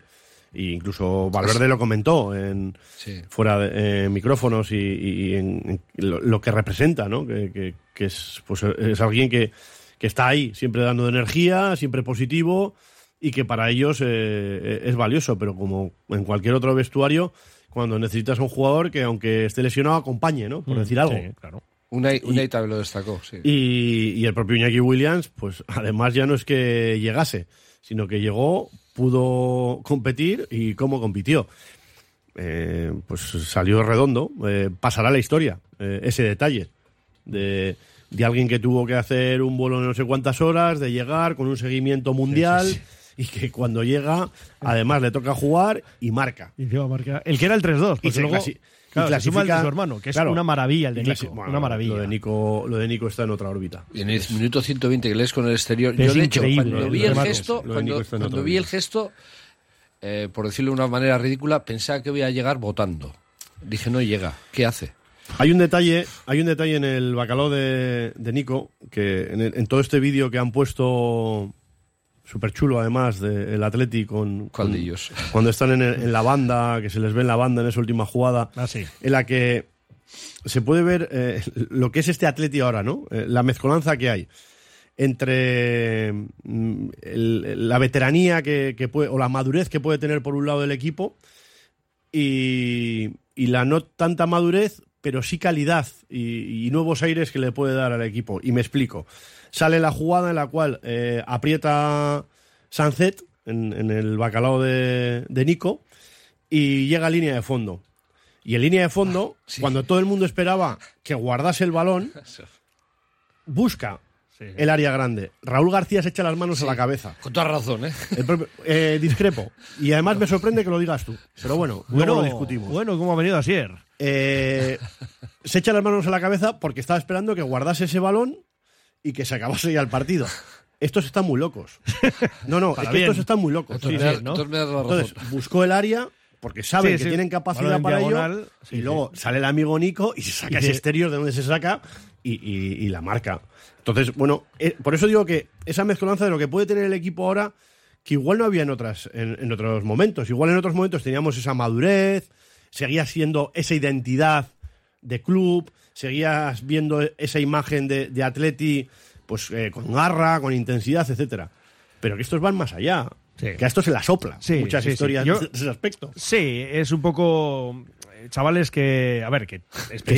E incluso Valverde lo comentó en Sí. fuera de micrófonos y, y en, en lo, lo que representa, ¿no? Que, que- que es, pues, es alguien que, que está ahí, siempre dando energía, siempre positivo y que para ellos eh, es valioso, pero como en cualquier otro vestuario, cuando necesitas un jugador que aunque esté lesionado acompañe, ¿no? Por decir algo. Mm, Sí, claro. Unai, Unai también lo destacó, sí. Y, y el propio Iñaki Williams, pues además ya no es que llegase, sino que llegó, pudo competir y cómo compitió. Eh, pues salió redondo, eh, pasará a la historia eh, ese detalle de, de alguien que tuvo que hacer un vuelo de no sé cuántas horas, de llegar con un seguimiento mundial y que cuando llega, además le toca jugar y marca. Y El que era el 3-2, porque se luego clasi- y claro, se suma el de clasifica- su hermano, que es claro, una maravilla el de Nico. bueno, una maravilla. Lo de, Nico, lo de Nico está en otra órbita. Y en el minuto 120 que lees con el exterior, yo de hecho, cuando vi el gesto, cuando, vi el gesto, eh, por decirlo de una manera ridícula, pensaba que voy a llegar votando. Dije, no llega, ¿qué hace? Hay un detalle, hay un detalle en el bacalao de, de Nico, que en, el- en todo este vídeo que han puesto súper chulo además del Atleti con, ¿Cuál con- de ellos? cuando están en, el- en la banda, que se les ve en la banda en esa última jugada, Ah, sí. en la que se puede ver eh, lo que es este Atleti ahora, ¿no? Eh, la mezcolanza que hay entre mm, el- la veteranía que, que puede, o la madurez que puede tener por un lado el equipo y, y la no tanta madurez, pero sí calidad y, y nuevos aires que le puede dar al equipo. Y me explico. Sale la jugada en la cual eh, aprieta Sanzet en, en el bacalao de, de Nico y llega a línea de fondo. Y en línea de fondo, cuando todo el mundo esperaba que guardase el balón, busca el área grande. Raúl García se echa las manos a la cabeza. Con toda razón, ¿eh? El propio- eh, discrepo. Y además me sorprende que lo digas tú. Pero bueno, luego lo discutimos. Bueno, ¿cómo ha venido Asier? Eh, se echa las manos a la cabeza porque estaba esperando que guardase ese balón y que se acabase ya el partido. Estos están muy locos. No, no, es que estos están muy locos. Sí, entonces buscó el área porque saben Sí, que tienen capacidad para diagonal, ello. y luego sale el amigo Nico y se saca ese exterior de donde se saca y, y- y la marca. Entonces, bueno, eh, por eso digo que esa mezcolanza de lo que puede tener el equipo ahora, que igual no había en, otras, en, en otros momentos. Igual en otros momentos teníamos esa madurez, seguía siendo esa identidad de club, seguías viendo esa imagen de, de Atleti pues eh, con garra, con intensidad, etcétera. Pero que estos van más allá. Sí. Que a esto se la sopla. Sí, muchas sí, historias Yo- de ese aspecto. Sí, es un poco eh, chavales que, a ver, que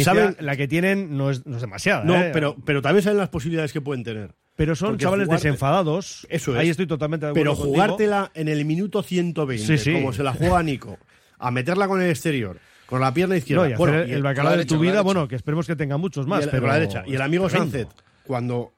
saben- la que tienen no es, no es demasiada. No, ¿eh? pero, pero también saben las posibilidades que pueden tener. Pero son porque chavales jugarte- desenfadados. Eso es. Ahí estoy totalmente de acuerdo Pero contigo. jugártela en el minuto 120, Sí, sí. como se la juega Nico, a meterla con el exterior, con la pierna izquierda. No, y hacer bueno, el, bacalao la de tu vida, bueno, que esperemos que tenga muchos más. y el, pero con la derecha. Y el amigo. Sánchez, cuando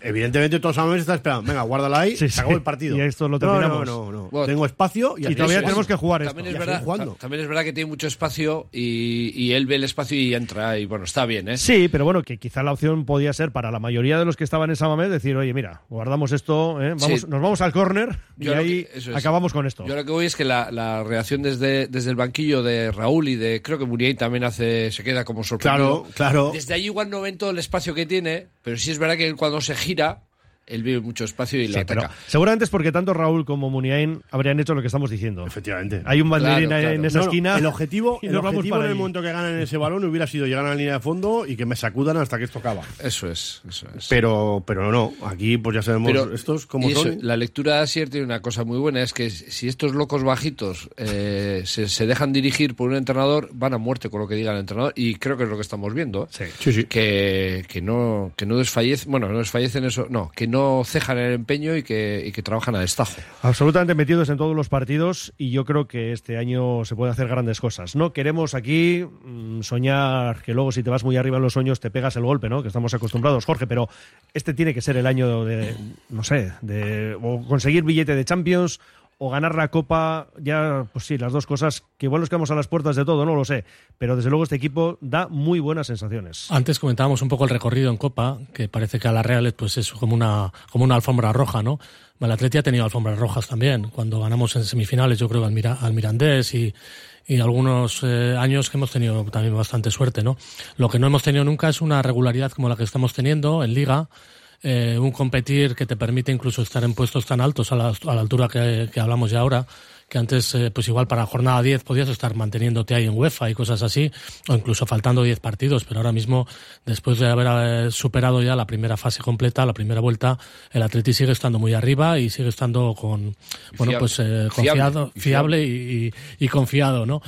evidentemente todos sabemos está esperando, venga, guárdala ahí, Sí, se acabó sí. el partido. Y esto lo no, terminamos. no, no, no. Bueno, Tengo espacio y, todavía tenemos que jugar esto. También es, verdad, seguir jugando. también es verdad que tiene mucho espacio y, y él ve el espacio y entra y bueno, está bien, ¿eh? Sí, pero bueno, que quizá la opción podía ser para la mayoría de los que estaban en Samamés decir, oye, mira, guardamos esto, ¿eh? vamos, Sí. nos vamos al córner y ahí que- eso es. acabamos con esto. Yo lo que voy es que la, la reacción desde, desde el banquillo de Raúl y de creo que Muriel también hace se queda como sorprendido. Claro, claro. Desde ahí igual no ven todo el espacio que tiene, pero sí es verdad que cuando se gira, él ve mucho espacio y Sí, pero ataca. seguramente es porque tanto Raúl como Muniain habrían hecho lo que estamos diciendo. Efectivamente. Hay un banderín Claro, ahí claro. en esa No, no, esquina. el objetivo, y el objetivo para en el ahí. momento que ganan ese balón hubiera sido llegar a la línea de fondo y que me sacudan hasta que esto acaba. Eso es, eso es. Pero, pero no, aquí pues ya sabemos Pero- estos como y eso, son. La lectura de Asier tiene una cosa muy buena, es que si estos locos bajitos eh, se, se dejan dirigir por un entrenador, van a muerte con lo que diga el entrenador, y creo que es lo que estamos viendo. Sí, sí. Que, que no que no desfallecen, bueno, no desfallecen eso, no, que no cejan el empeño y que, y que trabajan a destajo. Absolutamente metidos en todos los partidos y yo creo que este año se pueden hacer grandes cosas. No queremos aquí mm, soñar que luego si te vas muy arriba en los sueños te pegas el golpe, ¿no? Que estamos acostumbrados, Jorge, pero este tiene que ser el año de, no sé, de o conseguir billete de Champions o ganar la Copa, ya, pues sí, las dos cosas, que igual nos quedamos a las puertas de todo, no lo sé, pero desde luego este equipo da muy buenas sensaciones. Antes comentábamos un poco el recorrido en Copa, que parece que a la Real pues es como una, como una alfombra roja, ¿no? El Atleti ha tenido alfombras rojas también. Cuando ganamos en semifinales, yo creo al, Mira- al Mirandés y, y algunos eh, años que hemos tenido también bastante suerte, ¿no? Lo que no hemos tenido nunca es una regularidad como la que estamos teniendo en Liga, eh, un competir que te permite incluso estar en puestos tan altos a la, a la altura que, que hablamos ya ahora, que antes, eh, pues igual para jornada 10 podías estar manteniéndote ahí en UEFA y cosas así, o incluso faltando 10 partidos, pero ahora mismo, después de haber eh, superado ya la primera fase completa, la primera vuelta, el Atleti sigue estando muy arriba y sigue estando con, bueno, fiable. pues eh, confiado, fiable y, y- y confiado, ¿no?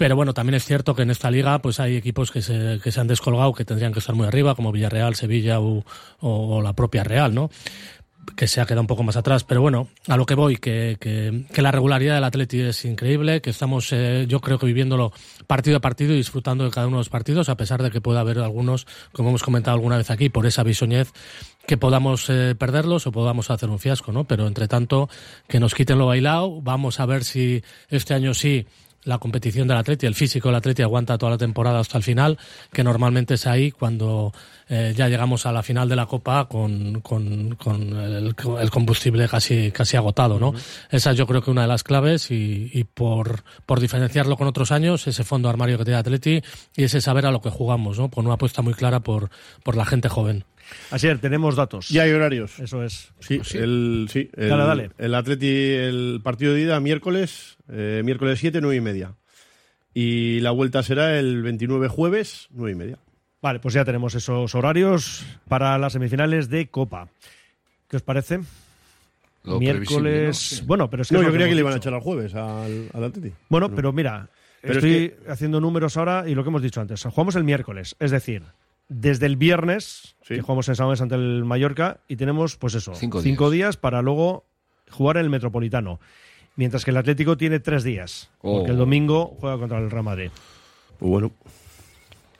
Pero bueno, también es cierto que en esta liga pues hay equipos que se, que se han descolgado, que tendrían que estar muy arriba, como Villarreal, Sevilla o, la propia Real, ¿no? que se ha quedado un poco más atrás. Pero bueno, a lo que voy, que, que, que la regularidad del Atleti es increíble, que estamos, eh, yo creo que viviéndolo partido a partido y disfrutando de cada uno de los partidos, a pesar de que pueda haber algunos, como hemos comentado alguna vez aquí, por esa bisoñez, que podamos eh, perderlos o podamos hacer un fiasco, ¿no? Pero entre tanto, que nos quiten lo bailado, vamos a ver si este año sí la competición del Atleti, el físico del Atleti aguanta toda la temporada hasta el final, que normalmente es ahí cuando eh, ya llegamos a la final de la Copa con, con, con el, el combustible casi, casi agotado, ¿no? Esa yo creo que una de las claves y, y por, por diferenciarlo con otros años, ese fondo armario que tiene Atleti y ese saber a lo que jugamos, ¿no? Con una apuesta muy clara por, por la gente joven. Así es, tenemos datos. Ya hay horarios. Eso es. Sí, el, sí, el, Dale, dale. el Atleti, el partido de ida miércoles, eh, miércoles 7, 9 y media. Y la vuelta será el 29 jueves, 9 y media. Vale, pues ya tenemos esos horarios para las semifinales de Copa. ¿Qué os parece? Lo Miércoles. previsible, ¿no? Sí. Bueno, pero es que No, es yo creía que le iban a echar al jueves al, al Atleti. Bueno, pero mira, Pero es estoy haciendo números ahora y lo que hemos dicho antes. Jugamos el miércoles, es decir, desde el viernes, Sí. que jugamos en Samamés ante el Mallorca, y tenemos, pues eso, Cinco días. días para luego jugar en el Metropolitano. Mientras que el Atlético tiene tres días, porque Oh. el domingo juega contra el Real Madrid. Pues bueno,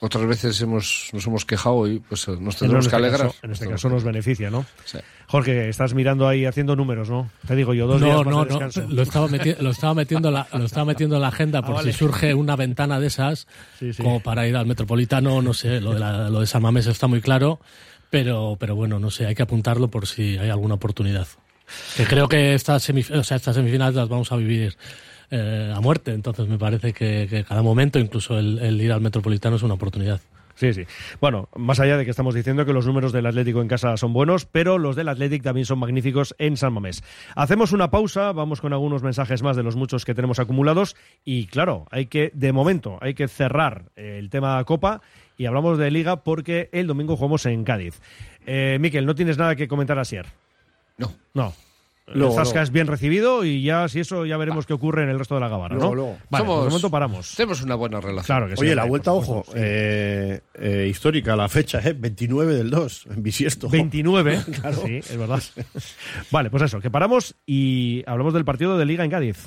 Otras veces hemos, nos hemos quejado y pues nos En tendremos este que alegrar. caso- en este caso nos beneficia, ¿no? Sí. Jorge, estás mirando ahí haciendo números, ¿no? Te digo yo, dos días No, más no, de no. Lo estaba, meti- lo estaba metiendo en la, lo estaba metiendo en la agenda por Ah, vale. si surge una ventana de esas, Sí, sí. como para ir al Metropolitano, no sé, lo de, la- lo de San Mamés está muy claro, pero, pero bueno, no sé, hay que apuntarlo por si hay alguna oportunidad. Que creo que estas, o sea, estas semifinales las vamos a vivir eh, a muerte, entonces me parece que, cada momento, incluso el, ir al Metropolitano, es una oportunidad. Sí, sí. Bueno, más allá de que estamos diciendo que los números del Atlético en casa son buenos, pero los del Atlético también son magníficos en San Mamés. Hacemos una pausa, vamos con algunos mensajes más de los muchos que tenemos acumulados y claro, hay que, de momento, hay que cerrar eh, el tema Copa y hablamos de Liga porque el domingo jugamos en Cádiz. Eh, Miquel, ¿no tienes nada que comentar asier? No. No. Luego, Zasca luego. es bien recibido y ya, si eso, ya veremos qué ocurre en el resto de la gabarra, ¿no? Luego, luego. Vale, Somos- de momento paramos. Tenemos una buena relación. Claro que sí. Oye, la vuelta, ojo, eh, eh, histórica, la fecha, ¿eh? 29 del 2, en bisiesto. 29, sí, es verdad. Vale, pues eso, que paramos y hablamos del partido de Liga en Cádiz.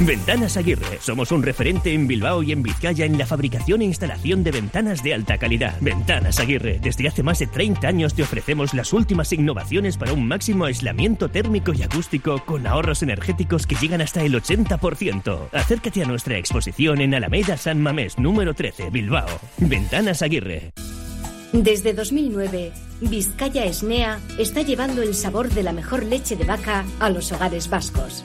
Ventanas Aguirre. Somos un referente en Bilbao y en Vizcaya en la fabricación e instalación de ventanas de alta calidad. Ventanas Aguirre. Desde hace más de 30 años te ofrecemos las últimas innovaciones para un máximo aislamiento térmico y acústico con ahorros energéticos que llegan hasta el 80%. Acércate a nuestra exposición en Alameda San Mamés, número 13, Bilbao. Ventanas Aguirre. Desde 2009, Vizcaya Esnea está llevando el sabor de la mejor leche de vaca a los hogares vascos.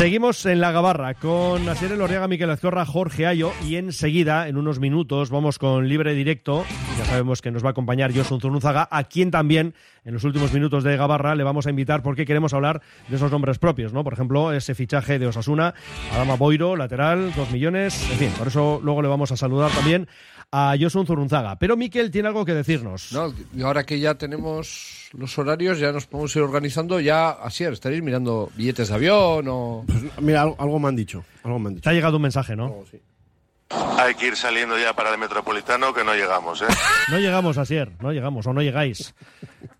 Seguimos en la gabarra con Asier Elorriaga, Miquel Azcorra, Jorge Ayo y enseguida, en unos minutos, vamos con libre directo. Ya sabemos que nos va a acompañar Josun Zurunzaga, a quien también en los últimos minutos de Gabarra le vamos a invitar porque queremos hablar de esos nombres propios, ¿no? Por ejemplo, ese fichaje de Osasuna, Adama Boiro, lateral, dos millones, en fin, por eso luego le vamos a saludar también a Josun Zurunzaga. Pero Miquel tiene algo que decirnos. No, y ahora que ya tenemos los horarios, ya nos podemos ir organizando. Ya, así estaréis mirando billetes de avión o. Pues, mira, algo, algo me han dicho. Algo me han dicho. Te ha llegado un mensaje, ¿no? Hay que ir saliendo ya para el metropolitano que no llegamos, ¿eh? No llegamos, Asier, no llegamos o no llegáis.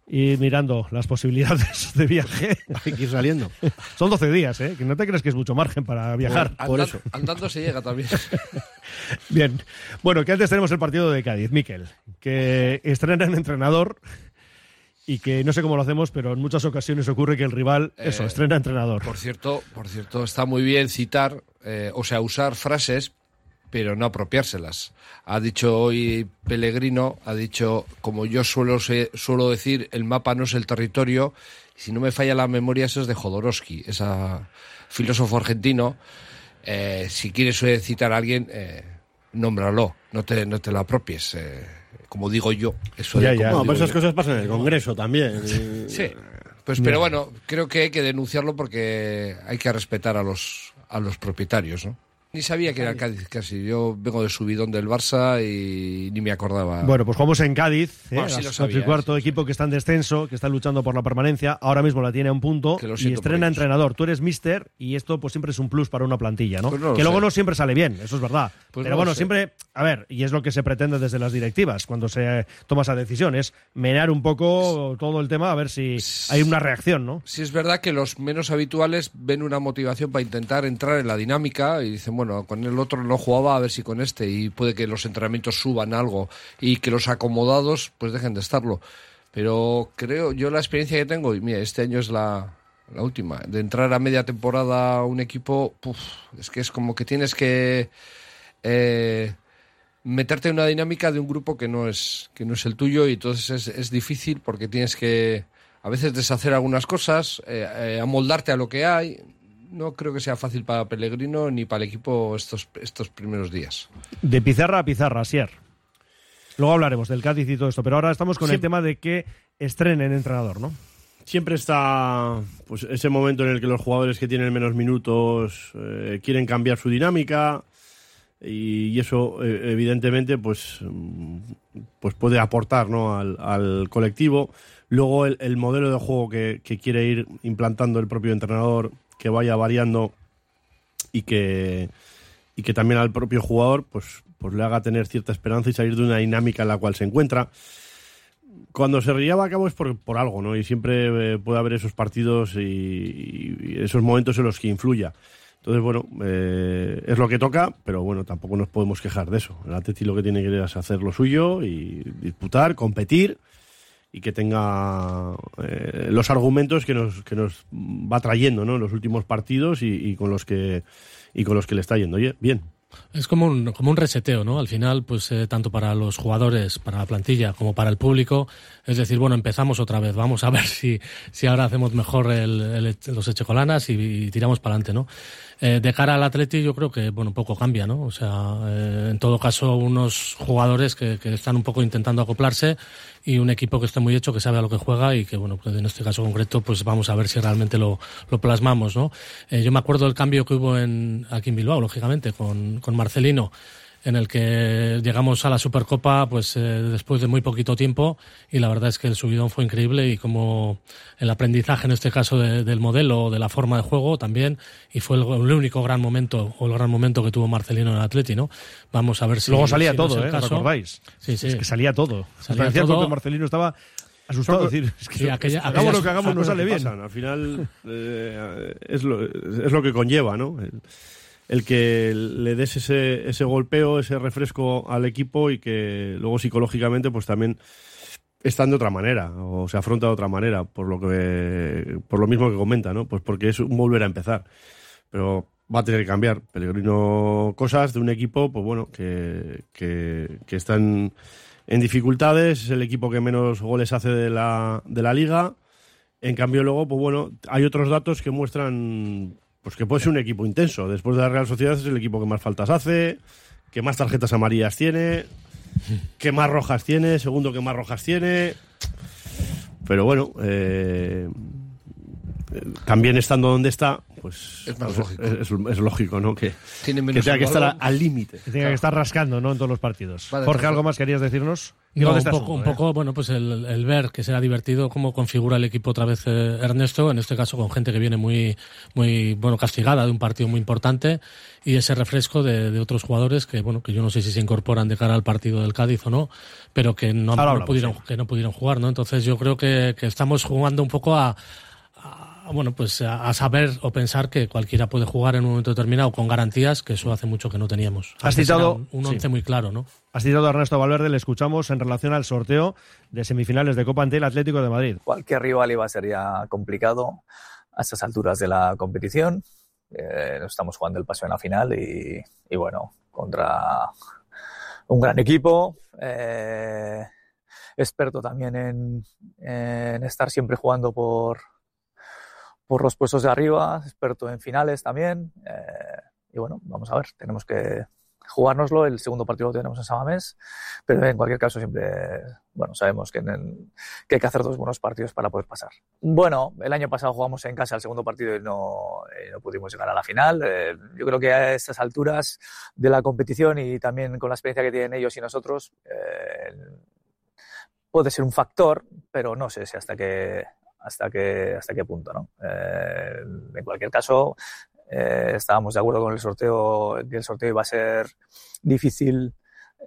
Y mirando las posibilidades de viaje. Hay que ir saliendo. Son 12 días, ¿eh? Que no te crees que es mucho margen para viajar. Andan- Andando se llega también. Bien. Bueno, que antes tenemos el partido de Cádiz, Miquel, que estrenan entrenador y que no sé cómo lo hacemos, pero en muchas ocasiones ocurre que el rival, eso, Eh, estrena entrenador. Por cierto, por cierto, está muy bien citar, eh, o sea, usar frases, pero no apropiárselas. Ha dicho hoy Pellegrino, ha dicho, como yo suelo, suelo decir, el mapa no es el territorio. Si no me falla la memoria, eso es de Jodorowsky, ese filósofo argentino. Eh, si quieres citar a alguien, eh, nómbralo, no te, no te lo apropies. eh, como digo yo, eso de como No, pero esas yo. cosas pasan en el Congreso también. Sí, pues pero bueno, creo que hay que denunciarlo porque hay que respetar a los a los propietarios, ¿no? Ni sabía que era Cádiz casi. Yo vengo de subidón del Barça y ni me acordaba. Bueno, pues jugamos en Cádiz, ¿eh? Bueno, sí lo sabía, el cuarto equipo que está en descenso, que está luchando por la permanencia. Ahora mismo la tiene a un punto y estrena entrenador. Tú eres mister y esto pues siempre es un plus para una plantilla, ¿no? Pues no que luego sé. no siempre sale bien, eso es verdad. Pues Pero no bueno, siempre, a ver, y es lo que se pretende desde las directivas cuando se toma esa decisión, es menear un poco todo el tema a ver si hay una reacción, ¿no? Sí es verdad que los menos habituales ven una motivación para intentar entrar en la dinámica y dicen, bueno, con el otro no jugaba, a ver si con este. Y puede que los entrenamientos suban algo y que los acomodados pues dejen de estarlo. Pero creo, yo la experiencia que tengo, y mira, este año es la, última, de entrar a media temporada a un equipo, es que es como que tienes que... eh, meterte en una dinámica de un grupo que no es que no es el tuyo y entonces es, es difícil porque tienes que a veces deshacer algunas cosas, eh, eh, amoldarte a lo que hay. No creo que sea fácil para Pellegrino ni para el equipo estos, estos primeros días. De pizarra a pizarra, Sier. Luego hablaremos del Cádiz y todo esto, pero ahora estamos con el tema de que estrenen entrenador, ¿no? Siempre está pues ese momento en el que los jugadores que tienen menos minutos eh, quieren cambiar su dinámica y, y eso eh, evidentemente pues, mm, pues puede aportar ¿no? al, al colectivo. Luego el, el modelo de juego que, que quiere ir implantando el propio entrenador, que vaya variando y que, y que también al propio jugador pues, pues le haga tener cierta esperanza y salir de una dinámica en la cual se encuentra cuando se lleva a cabo es por, por algo, ¿no? Y siempre eh, puede haber esos partidos y, y esos momentos en los que influya. Entonces, bueno, eh, es lo que toca, pero bueno, tampoco nos podemos quejar de eso. El Atleti lo que tiene que es hacer lo suyo y disputar, competir y que tenga eh, los argumentos que nos, que nos va trayendo, ¿no? En los últimos partidos y, y con los que y con los que le está yendo bien. Es como un, como un reseteo, ¿no? Al final, pues eh, tanto para los jugadores, para la plantilla, como para el público, es decir, bueno, empezamos otra vez, vamos a ver si, si ahora hacemos mejor el, el- los echecolanas y, y tiramos para adelante, ¿no? Eh, de cara al Atleti yo creo que, bueno, poco cambia, ¿no? O sea, eh, en todo caso, unos jugadores que, que están un poco intentando acoplarse y un equipo que esté muy hecho, que sabe a lo que juega y que, bueno, pues en este caso concreto, pues vamos a ver si realmente lo, lo plasmamos, ¿no? Eh, yo me acuerdo del cambio que hubo en, aquí en Bilbao, lógicamente, con, con Marcelino, en el que llegamos a la Supercopa pues eh, después de muy poquito tiempo y la verdad es que el subidón fue increíble y como el aprendizaje en este caso de- del modelo de la forma de juego también y fue el, el único gran momento o el gran momento que tuvo Marcelino en el Atleti, ¿no? Vamos a ver si Luego salía si no es todo, el ¿eh? caso. ¿Recordáis? Sí, sí. Es que salía todo. Salía todo. Marcelino estaba asustado. decir, es que Sí, aquella- hagamos aquellas- lo que hagamos no sale bien. pasan. Al final eh, es, lo, es lo que conlleva, ¿no? El, que le des ese, ese golpeo, ese refresco al equipo y que luego psicológicamente pues también están de otra manera o se afronta de otra manera por lo que por lo mismo que comenta, ¿no? Pues porque es un volver a empezar. Pero va a tener que cambiar Pellegrino cosas de un equipo, pues bueno, que, que, que están en dificultades, es el equipo que menos goles hace de la, de la liga. En cambio, luego, pues bueno, hay otros datos que muestran pues que puede ser un equipo intenso. Después de la Real Sociedad es el equipo que más faltas hace, que más tarjetas amarillas tiene, que más rojas tiene, segundo que más rojas tiene. Pero bueno, eh, también estando donde está, pues Es más pues lógico. Es, es lógico, ¿no? Que, Tiene que tenga que estar al límite. Que tenga que estar rascando, ¿no? En todos los partidos. Vale, Jorge. ¿algo más querías decirnos? No, un poco, asunto, un poco, bueno, pues el, el ver que será divertido cómo configura el equipo otra vez eh, Ernesto, en este caso con gente que viene muy, muy, bueno, castigada de un partido muy importante y ese refresco de, de otros jugadores que, bueno, que yo no sé si se incorporan de cara al partido del Cádiz o no, pero que no, no hablamos, pudieron, que no pudieron jugar, ¿no? Entonces yo creo que, que estamos jugando un poco a, bueno, pues a, a saber o pensar que cualquiera puede jugar en un momento determinado con garantías, que eso hace mucho que no teníamos. Has Antes citado- un, un sí. once muy claro, ¿no? Has citado a Ernesto Valverde, le escuchamos en relación al sorteo de semifinales de Copa ante el Atlético de Madrid. Cualquier rival iba a ser ya complicado a estas alturas de la competición. Eh, estamos jugando el paso en la final y, y bueno, contra un gran equipo, eh, experto también en, en estar siempre jugando por, por los puestos de arriba, experto en finales también. eh, y bueno, vamos a ver, tenemos que, jugárnoslo. El segundo partido lo tenemos en Samamés, pero en cualquier caso siempre, bueno, sabemos que, en- que hay que hacer dos buenos partidos para poder pasar. Bueno, el año pasado jugamos en casa el segundo partido y no, eh, no pudimos llegar a la final. Eh, yo creo que a estas alturas de la competición y también con la experiencia que tienen ellos y nosotros, eh, puede ser un factor, pero no sé si hasta qué, hasta qué, hasta qué punto, ¿no? Eh, en cualquier caso, eh, estábamos de acuerdo con el sorteo, que el sorteo iba a ser difícil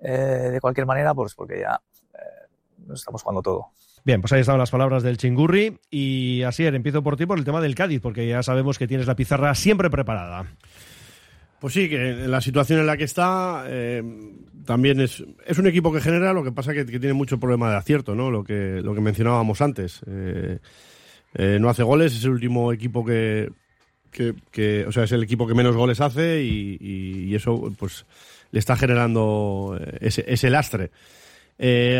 eh, de cualquier manera, pues porque ya eh, nos estamos jugando todo. Bien, pues ahí estaban las palabras del Chingurri. Y así, empiezo por ti por el tema del Cádiz, porque ya sabemos que tienes la pizarra siempre preparada. Pues sí, que en la situación en la que está eh, también es, es un equipo que genera, lo que pasa que, que tiene mucho problema de acierto, ¿no? Lo que, lo que mencionábamos antes. Eh, eh, no hace goles, es el último equipo que, que, que- o sea, es el equipo que menos goles hace y, eso pues le está generando ese, ese lastre.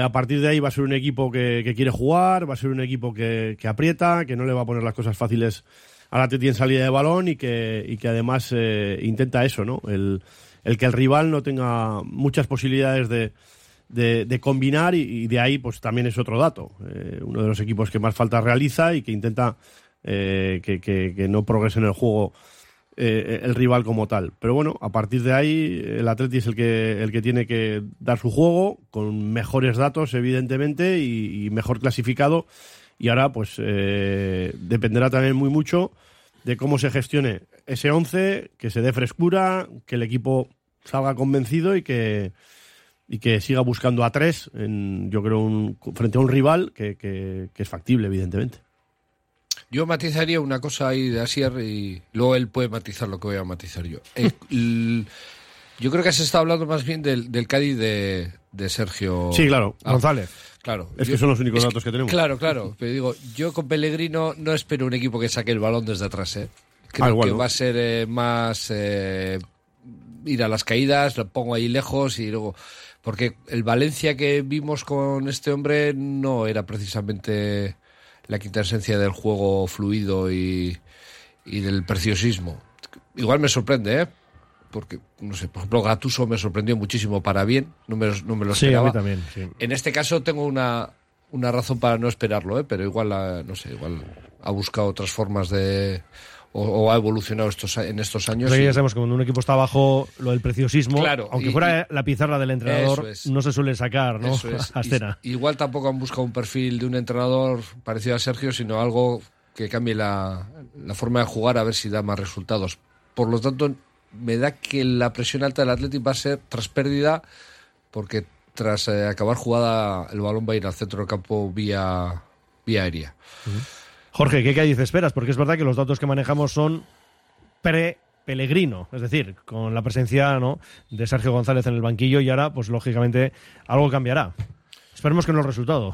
A partir de ahí va a ser un equipo que, que quiere jugar, va a ser un equipo que aprieta, que no le va a poner las cosas fáciles al Atleti en salida de balón y que, y que además eh, intenta eso, ¿no? El, el que el rival no tenga muchas posibilidades de, de, combinar y, de ahí pues también es otro dato. Eh, uno de los equipos que más falta realiza y que intenta eh, que, que- no progrese en el juego el rival como tal. Pero bueno, a partir de ahí el Atleti es el que, el que tiene que dar su juego con mejores datos, evidentemente, y mejor clasificado. Y ahora, pues, eh, dependerá también muy mucho de cómo se gestione ese 11, que se dé frescura, que el equipo salga convencido y que, y que siga buscando a tres, en, yo creo, un- frente a un rival que, que- que es factible, evidentemente. Yo matizaría una cosa ahí de Asier y luego él puede matizar lo que voy a matizar yo. Eh, yo creo que se está hablando más bien del, del Cádiz de, de Sergio Sí, claro. Ah, González. Claro. Es que son los únicos datos que tenemos. Claro, claro. Pero digo, yo con Pellegrino no espero un equipo que saque el balón desde atrás. ¿eh? Creo Ah, igual, que ¿no? va a ser eh, más eh, ir a las caídas, lo pongo ahí lejos y luego. Porque el Valencia que vimos con este hombre no era precisamente la quinta esencia del juego fluido y, y del preciosismo. Igual me sorprende, ¿eh? Porque, no sé, por ejemplo, Gatuso me sorprendió muchísimo para bien, no me, no me lo Sí, a esperaba. mí también. sí. En este caso tengo una, una razón para no esperarlo, ¿eh? pero igual, ha- no sé, igual ha buscado otras formas de... o, o ha evolucionado estos, en estos años. Pues y- ya sabemos que cuando un equipo está abajo, lo del preciosismo, Claro, aunque y- fuera la pizarra del entrenador, es. no se suele sacar ¿no? Es. a Y- escena. igual tampoco han buscado un perfil de un entrenador parecido a Sergio, sino algo que cambie la, la forma de jugar a ver si da más resultados. Por lo tanto, me da que la presión alta del Atlético va a ser tras pérdida, porque tras eh, acabar jugada el balón va a ir al centro del campo vía, vía aérea. Jorge, ¿qué Cádiz esperas? Porque es verdad que los datos que manejamos son pre-Pelegrino, es decir, con la presencia ¿no? de Sergio González en el banquillo y ahora, pues lógicamente, algo cambiará. Esperemos que no el resultado.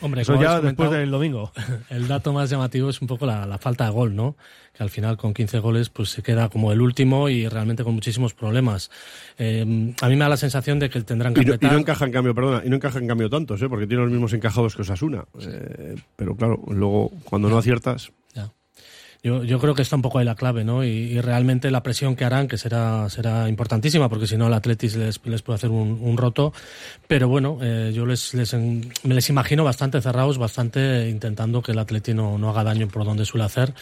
Hombre, Eso ya después del domingo. El dato más llamativo es un poco la, la falta de gol, ¿no? Que al final con 15 goles pues se queda como el último y realmente con muchísimos problemas. Eh, a mí me da la sensación de que tendrán que Y no, y no encaja en cambio, perdona, y no encaja en cambio tantos, ¿eh? porque tiene los mismos encajados que Osasuna. Eh, pero claro, luego cuando no aciertas. Yo, yo creo que está un poco ahí la clave, ¿no? Y, realmente la presión que harán, que será, será importantísima, porque si no el Atletis les, les puede hacer un, un roto. Pero bueno, eh, yo les, les, me les imagino bastante cerrados, bastante intentando que el Atleti no, no haga daño por donde suele hacer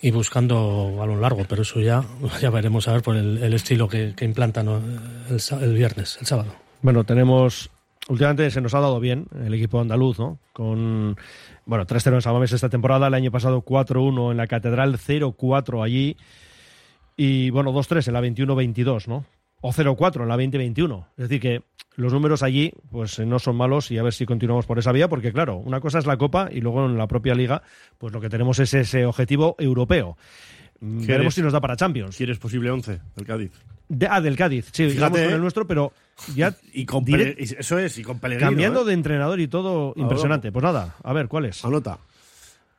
y buscando balón largo. Pero eso ya, ya veremos a ver por el, estilo que, que implantan el, el viernes, el sábado. Bueno, tenemos. Últimamente se nos ha dado bien el equipo andaluz, ¿no? Con. Bueno, 3-0 en Samamés esta temporada, el año pasado 4-1 en la Catedral, 0-4 allí. Y bueno, 2-3 en la 21-22, ¿no? O 0-4 en la 20-21. Es decir, que los números allí pues eh, no son malos y a ver si continuamos por esa vía, porque claro, una cosa es la Copa y luego en la propia Liga, pues lo que tenemos es ese objetivo europeo. Mm, Veremos ¿Quieres- si nos da para Champions. ¿Quieres posible 11 del Cádiz? De- ah, del Cádiz, sí, Fíjate, con ¿eh? el nuestro, pero ya Y con eso es, y con Pellegrino. cambiando ¿eh? de entrenador y todo, impresionante. Pues nada, a ver, ¿cuál es? Anota.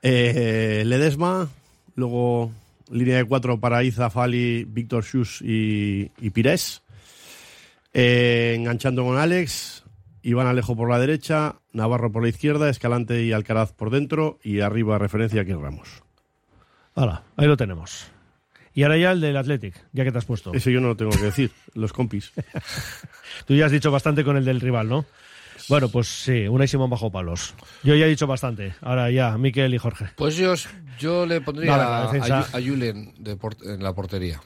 Eh, Ledesma, luego línea de cuatro para Iza, Fali, Víctor Schus y, y Pires. Eh, enganchando con Alex, Iván Alejo por la derecha, Navarro por la izquierda, Escalante y Alcaraz por dentro y arriba referencia aquí Ramos. Hala, ahí lo tenemos. Y ahora ya el del Athletic, ya que te has puesto. Eso yo no lo tengo que decir, los compis. Tú ya has dicho bastante con el del rival, ¿no? Bueno, pues sí, una y Simón bajo palos. Yo ya he dicho bastante. Ahora ya, Miquel y Jorge. Pues yo, yo le pondría a, a Julen de por- en la portería.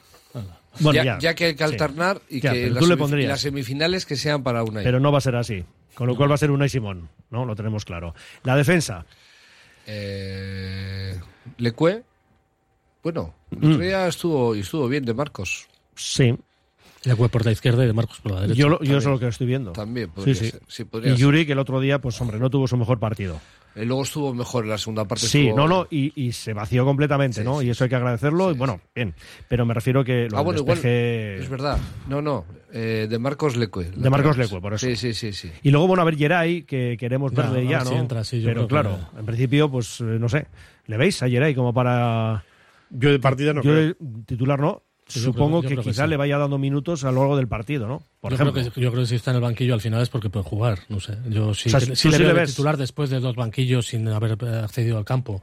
Bueno, ya, ya. que hay que Sí. alternar y Ya, que pero las, semif- semifinales que sean para una. Pero no va a ser así. Con lo cual va a ser una y Simón, ¿no? Lo tenemos claro. La defensa. Eh, Lecue, bueno, el Mm. otro día estuvo, y estuvo bien de Marcos. Sí. Le fue por la izquierda y de Marcos por la derecha. Yo, lo- yo eso es lo que estoy viendo. También podría sí, sí. ser, sí, podría y. Yuri, que el otro día, pues hombre, no tuvo su mejor partido. Eh, luego estuvo mejor en la segunda parte. Sí, estuvo- no, no, y, y se vació completamente, ¿no? Y eso hay que agradecerlo, y bueno, bien. Pero me refiero que lo Ah, bueno, igual. Es verdad. No, no. eh, de Marcos Lecue. De Marcos Lecue, por eso. Sí, sí, sí. sí. Y luego, bueno, a ver, Geray, que queremos Ya, verle ya, ¿no? si entra, sí, yo Pero creo que- claro, en principio, pues eh, no sé. ¿Le veis a Geray como para. Yo de partida no Yo creo. de titular no. Yo Supongo creo- que que quizá sí. le vaya dando minutos a lo largo del partido, ¿no? Por yo, ejemplo. Creo que, yo creo que si está en el banquillo al final es porque puede jugar, no sé. Yo sí, O sea, sí le sí veo le ves. titular después de dos banquillos sin haber eh, accedido al campo.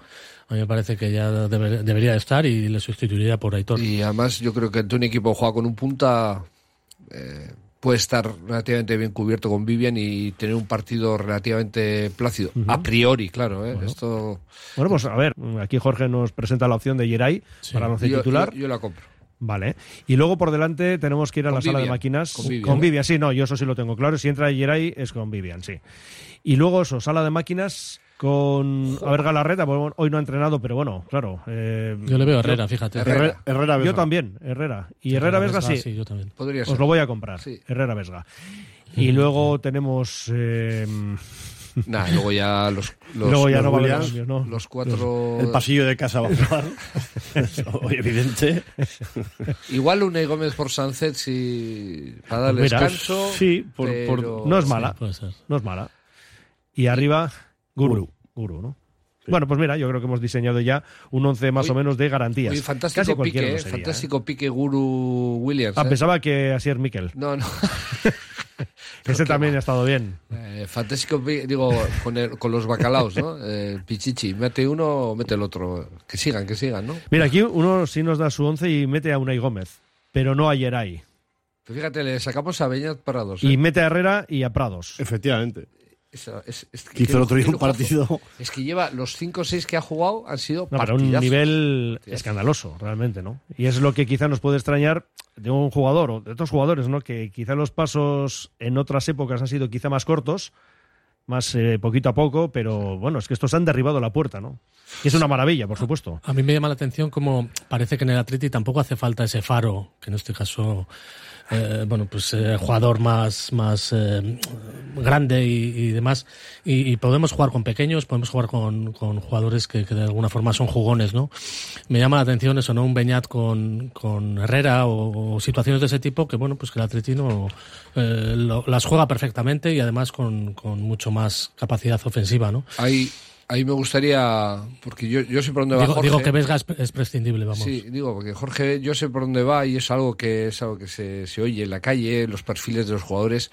A mí me parece que ya debe- debería estar y le sustituiría por Aitor. Y además yo creo que ante un equipo juega con un punta eh, puede estar relativamente bien cubierto con Vivian y tener un partido relativamente plácido. A priori, claro. ¿eh? Esto Bueno, pues a ver, aquí Jorge nos presenta la opción de Geray para el once yo, titular. yo- yo la compro. Vale. Y luego por delante tenemos que ir a Con la sala de máquinas. con Vivian. Vivian, sí, no, yo eso sí lo tengo claro. Si entra Geray es con Vivian, sí. Y luego eso, sala de máquinas con. A ver, Galarreta, pues, bueno, hoy no ha entrenado, pero bueno, claro. eh, Yo le veo a Herrera, fíjate. Herrera, Herrera Yo también, Herrera. Y Herrera Vesga, Vesga, sí. sí, yo también. Podría Os ser. lo voy a comprar. Sí. Herrera Vesga. Y luego tenemos. eh, Nah, luego ya los, los, luego ya los no Williams, cambios, ¿no? los cuatro. El pasillo de casa va a evidente. Igual Unai Gómez por Sánchez si para darle Mira, descanso. sí, por- por- pero- No es Sí, mala. puede ser. No es mala. Y arriba, Guru. Guru, ¿no? Bueno, pues mira, yo creo que hemos diseñado ya un once más Hoy- o menos de garantías. Oye, Casi fantástico cualquiera pique, eh, sería, fantástico pique Guru Williams. ¿eh? Ah, eh. pensaba que así es Miquel. No, no. Ese también ha estado bien. Eh, fantástico, digo, con, el- con los bacalaos, ¿no? Eh, Pichichi, mete uno o mete el otro. Que sigan, que sigan, ¿no? Mira, aquí uno sí nos da su once y mete a Unai Gómez, pero no a. Pero fíjate, le sacamos a Beñat para dos. Y ¿eh? mete a Herrera y a Prados. Efectivamente. Es- es Que hizo el otro día un partido. Es que lleva los 5 o 6 que ha jugado han sido No, pero un nivel Partidazos. escandaloso, realmente, ¿no? Y es lo que quizá nos puede extrañar de un jugador o de otros jugadores, ¿no? Que quizá los pasos en otras épocas han sido quizá más cortos, más eh, poquito a poco, pero bueno, es que estos han derribado la puerta, ¿no? Y es una maravilla, por supuesto. A mí me llama la atención como parece que en el Atleti tampoco hace falta ese faro, que en este caso, eh, bueno, pues eh, jugador más, más eh, grande y, y demás. Y, y podemos jugar con pequeños, podemos jugar con, con jugadores que, que de alguna forma son jugones, ¿no? Me llama la atención eso, ¿no? Un Beñat con, con Herrera o, o situaciones de ese tipo que, bueno, pues que el Atleti no, eh, lo- las juega perfectamente y además con, con mucho más capacidad ofensiva, ¿no? Ahí, ahí me gustaría, porque yo, yo sé por dónde va Digo, Jorge. digo que Vesga es, es prescindible, vamos. Sí, digo, porque Jorge, yo sé por dónde va y es algo que es algo que se, se oye en la calle, los perfiles de los jugadores.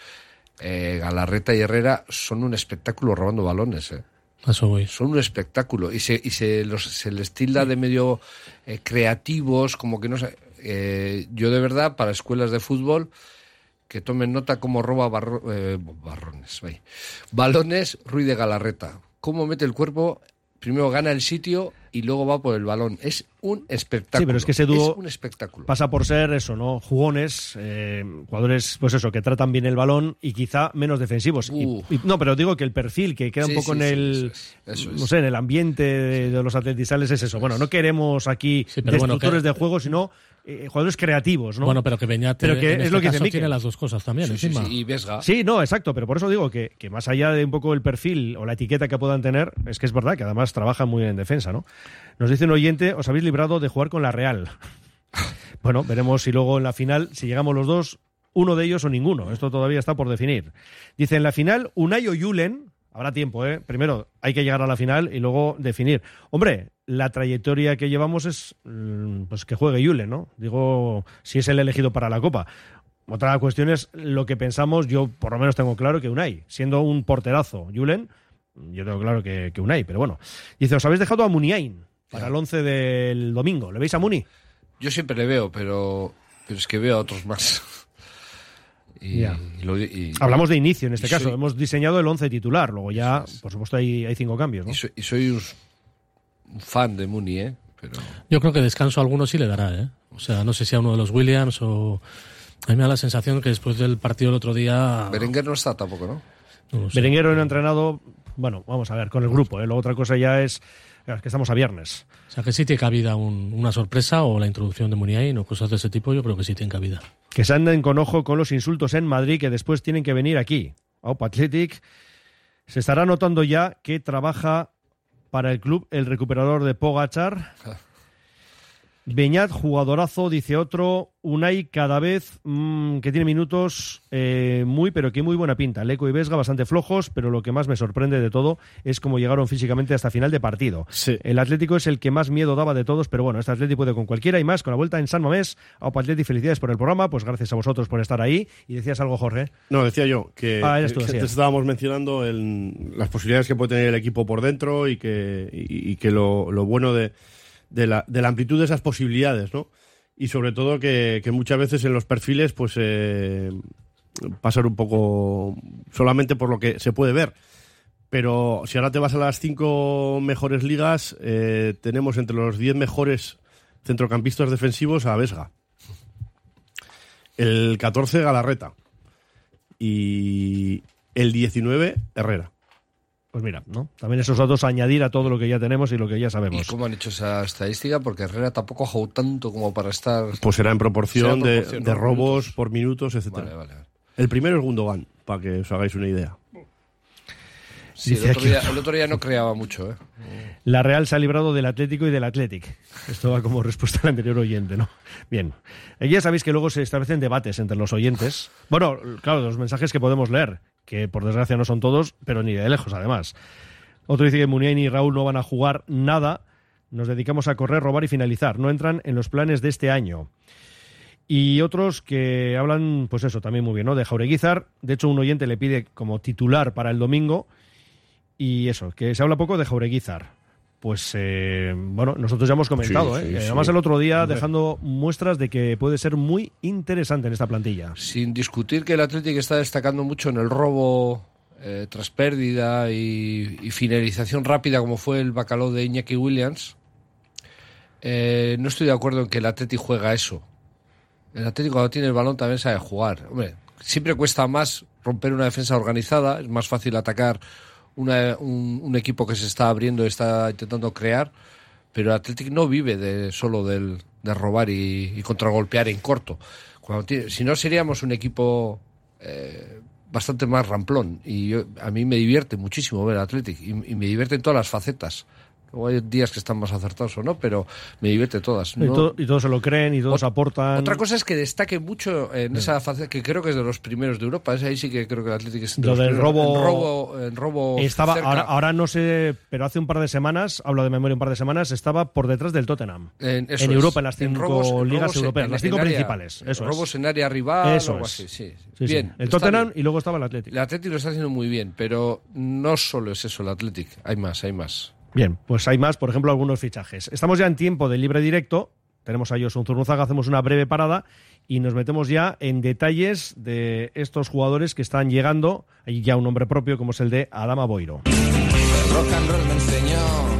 Eh, Galarreta y Herrera son un espectáculo robando balones. Eh. A Eso voy. Son un espectáculo y se, y se, los, se les tilda de medio eh, creativos, como que no sé. Eh, yo de verdad, para escuelas de fútbol, que tomen nota cómo roba barro- eh, barrones, balones Ruiz de Galarreta. Cómo mete el cuerpo, primero gana el sitio y luego va por el balón. Es un espectáculo. Sí, pero es que ese dúo Es un espectáculo. pasa por ser eso, ¿no? Jugones, eh, jugadores, pues eso, que tratan bien el balón y quizá menos defensivos. Y- y- no, pero digo que el perfil que queda Sí, un poco sí, en el, eso es. no sé, en el ambiente de, de los atletizales es eso. Bueno, no queremos aquí bueno, destructores de juego, sino eh, jugadores creativos, ¿no? Bueno, pero que Beñat Pero que en es este lo que dice caso Mikel. tiene las dos cosas también Sí, sí, encima. sí, y Vesga. Sí, no, exacto, pero por eso digo que, que más allá de un poco el perfil o la etiqueta que puedan tener, es que es verdad que además trabajan muy bien en defensa, ¿no? Nos dice un oyente, os habéis librado de jugar con la Real. bueno, veremos si luego en la final, si llegamos los dos, uno de ellos o ninguno. Esto todavía está por definir. Dice, en la final, Unai o Julen, habrá tiempo, ¿eh? Primero hay que llegar a la final y luego definir. Hombre, la trayectoria que llevamos es mm, pues que juegue Julen, ¿no? Digo, si es el elegido para la Copa. Otra cuestión es lo que pensamos, yo por lo menos tengo claro que Unai, siendo un porterazo, Julen, yo tengo claro que, que Unai, pero bueno. Dice, os habéis dejado a Muniain para el 11 del domingo. ¿Le veis a Muni? Yo siempre le veo, pero, pero es que veo a otros más. Y, lo- y- Hablamos de inicio en este caso. soy- Hemos diseñado el 11 titular. Luego ya, por supuesto, hay, hay cinco cambios. ¿no? y soy, y soy un, fan de Mooney, ¿eh? Pero Yo creo que descanso a alguno sí le dará, ¿eh? O sea, no sé si a uno de los Williams o... A mí me da la sensación que después del partido del otro día... Berenguer no está tampoco, ¿no? no lo sé. Berenguer hoy no ha entrenado, bueno, vamos a ver, con el grupo. ¿eh? Luego otra cosa ya es, es que estamos a viernes. O sea, que sí tiene cabida un- una sorpresa o la introducción de Muniain o cosas de ese tipo, yo creo que sí tiene cabida. Que se anden con ojo con los insultos en Madrid que después tienen que venir aquí. Aupa Athletic se estará notando ya que trabaja para el club el recuperador de Pogachar. Beñat, jugadorazo, dice otro. Unai cada vez mm, que tiene minutos eh, muy, pero que muy buena pinta. Leco y Vesga bastante flojos, pero lo que más me sorprende de todo es cómo llegaron físicamente hasta final de partido. El Atlético es el que más miedo daba de todos, pero bueno, este Atlético puede con cualquiera y más con la vuelta en San Mamés. Aupa Athletic, felicidades por el programa, pues gracias a vosotros por estar ahí. Y decías algo, Jorge. No, decía yo que, Ah, tú, que estábamos mencionando el- las posibilidades que puede tener el equipo por dentro y que, y, y que lo, lo bueno de, de la, de la amplitud de esas posibilidades, ¿no? Y sobre todo que, muchas veces en los perfiles, pues eh, pasar un poco solamente por lo que se puede ver. Pero si ahora te vas a las cinco mejores ligas, eh, tenemos entre los diez mejores centrocampistas defensivos a Vesga. El 14 Galarreta. Y el 19 Herrera. Pues mira, ¿no? También esos datos a añadir a todo lo que ya tenemos y lo que ya ¿Y sabemos. cómo han hecho esa estadística? Porque Herrera tampoco ha jugado tanto como para estar... Pues será en proporción, Será en de- proporción, de, ¿no? robos por minutos, etcétera. Vale, vale, vale. El primero es Gundogan, para que os hagáis una idea. Sí, el Dice otro, aquí día, otro. el otro día no creaba mucho, ¿eh? La Real se ha librado del Atlético y del Athletic. Esto va como respuesta al anterior oyente, ¿no? Bien. Eh, Ya sabéis que luego se establecen debates entre los oyentes. Bueno, claro, los mensajes que podemos leer, que por desgracia no son todos, pero ni de lejos, además. Otro dice que Muniain y Raúl no van a jugar nada. Nos dedicamos a correr, robar y finalizar. No entran en los planes de este año. Y otros que hablan, pues eso, también muy bien, ¿no? De Jaureguizar. De hecho, un oyente le pide como titular para el domingo. Y eso, que se habla poco de Jaureguizar. Pues bueno, nosotros ya hemos comentado, Sí, ¿eh? sí, Que sí. además el otro día dejando muestras de que puede ser muy interesante en esta plantilla. Sin discutir que el Atlético está destacando mucho en el robo eh, tras pérdida y, y finalización rápida, como fue el bacalao de Iñaki Williams, eh, no estoy de acuerdo en que el Atlético juega eso. El Atlético cuando tiene el balón también sabe jugar. Hombre, siempre cuesta más romper una defensa organizada, es más fácil atacar una- un, un equipo que se está abriendo está intentando crear, pero el Atlético no vive de, solo del, de robar y, contragolpear en corto. Si no, seríamos un equipo eh, bastante más ramplón. Y yo- a mí me divierte muchísimo ver Athletic y, y me divierte en todas las facetas. Luego hay días que están más acertados o no, pero me divierte todas. Y, No- to- y todos se lo creen y todos aportan. otra cosa es que destaque mucho en esa faceta, que creo que es de los primeros de Europa. Ese ahí sí que creo que el Atlético es de Lo los del primeros. robo- robo, Estaba, cerca. ahora, ahora no sé, pero hace un par de semanas, hablo de memoria un par de semanas, estaba por detrás del Tottenham. En, eso en es. Europa, en las En cinco robos- en ligas robos en- europeas, en- las cinco área- principales. Eso robos es. en área rival Eso o algo es. así, sí. Bien, El Tottenham bien. y luego estaba el Atlético. El Atlético lo está haciendo muy bien, pero no solo es eso el Atlético. Hay más, hay más. Bien, pues hay más, por ejemplo, algunos fichajes. Estamos ya en tiempo de libre directo. Tenemos a Josun Zurnuzaga, hacemos una breve parada y nos metemos ya en detalles de estos jugadores que están llegando. Hay ya un nombre propio, como es el de Adama Boiro. rock and roll me enseñó.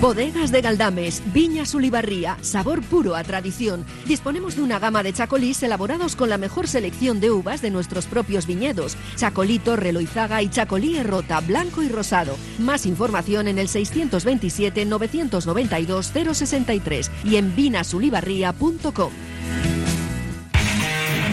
Bodegas de Galdames, Viñas Ulibarría, sabor puro a tradición. Disponemos de una gama de chacolís elaborados con la mejor selección de uvas de nuestros propios viñedos. Chacolito, Reloizaga y Chacolí Errota, blanco y rosado. Más información en el 627-992-063 y en vinasulibarría.com.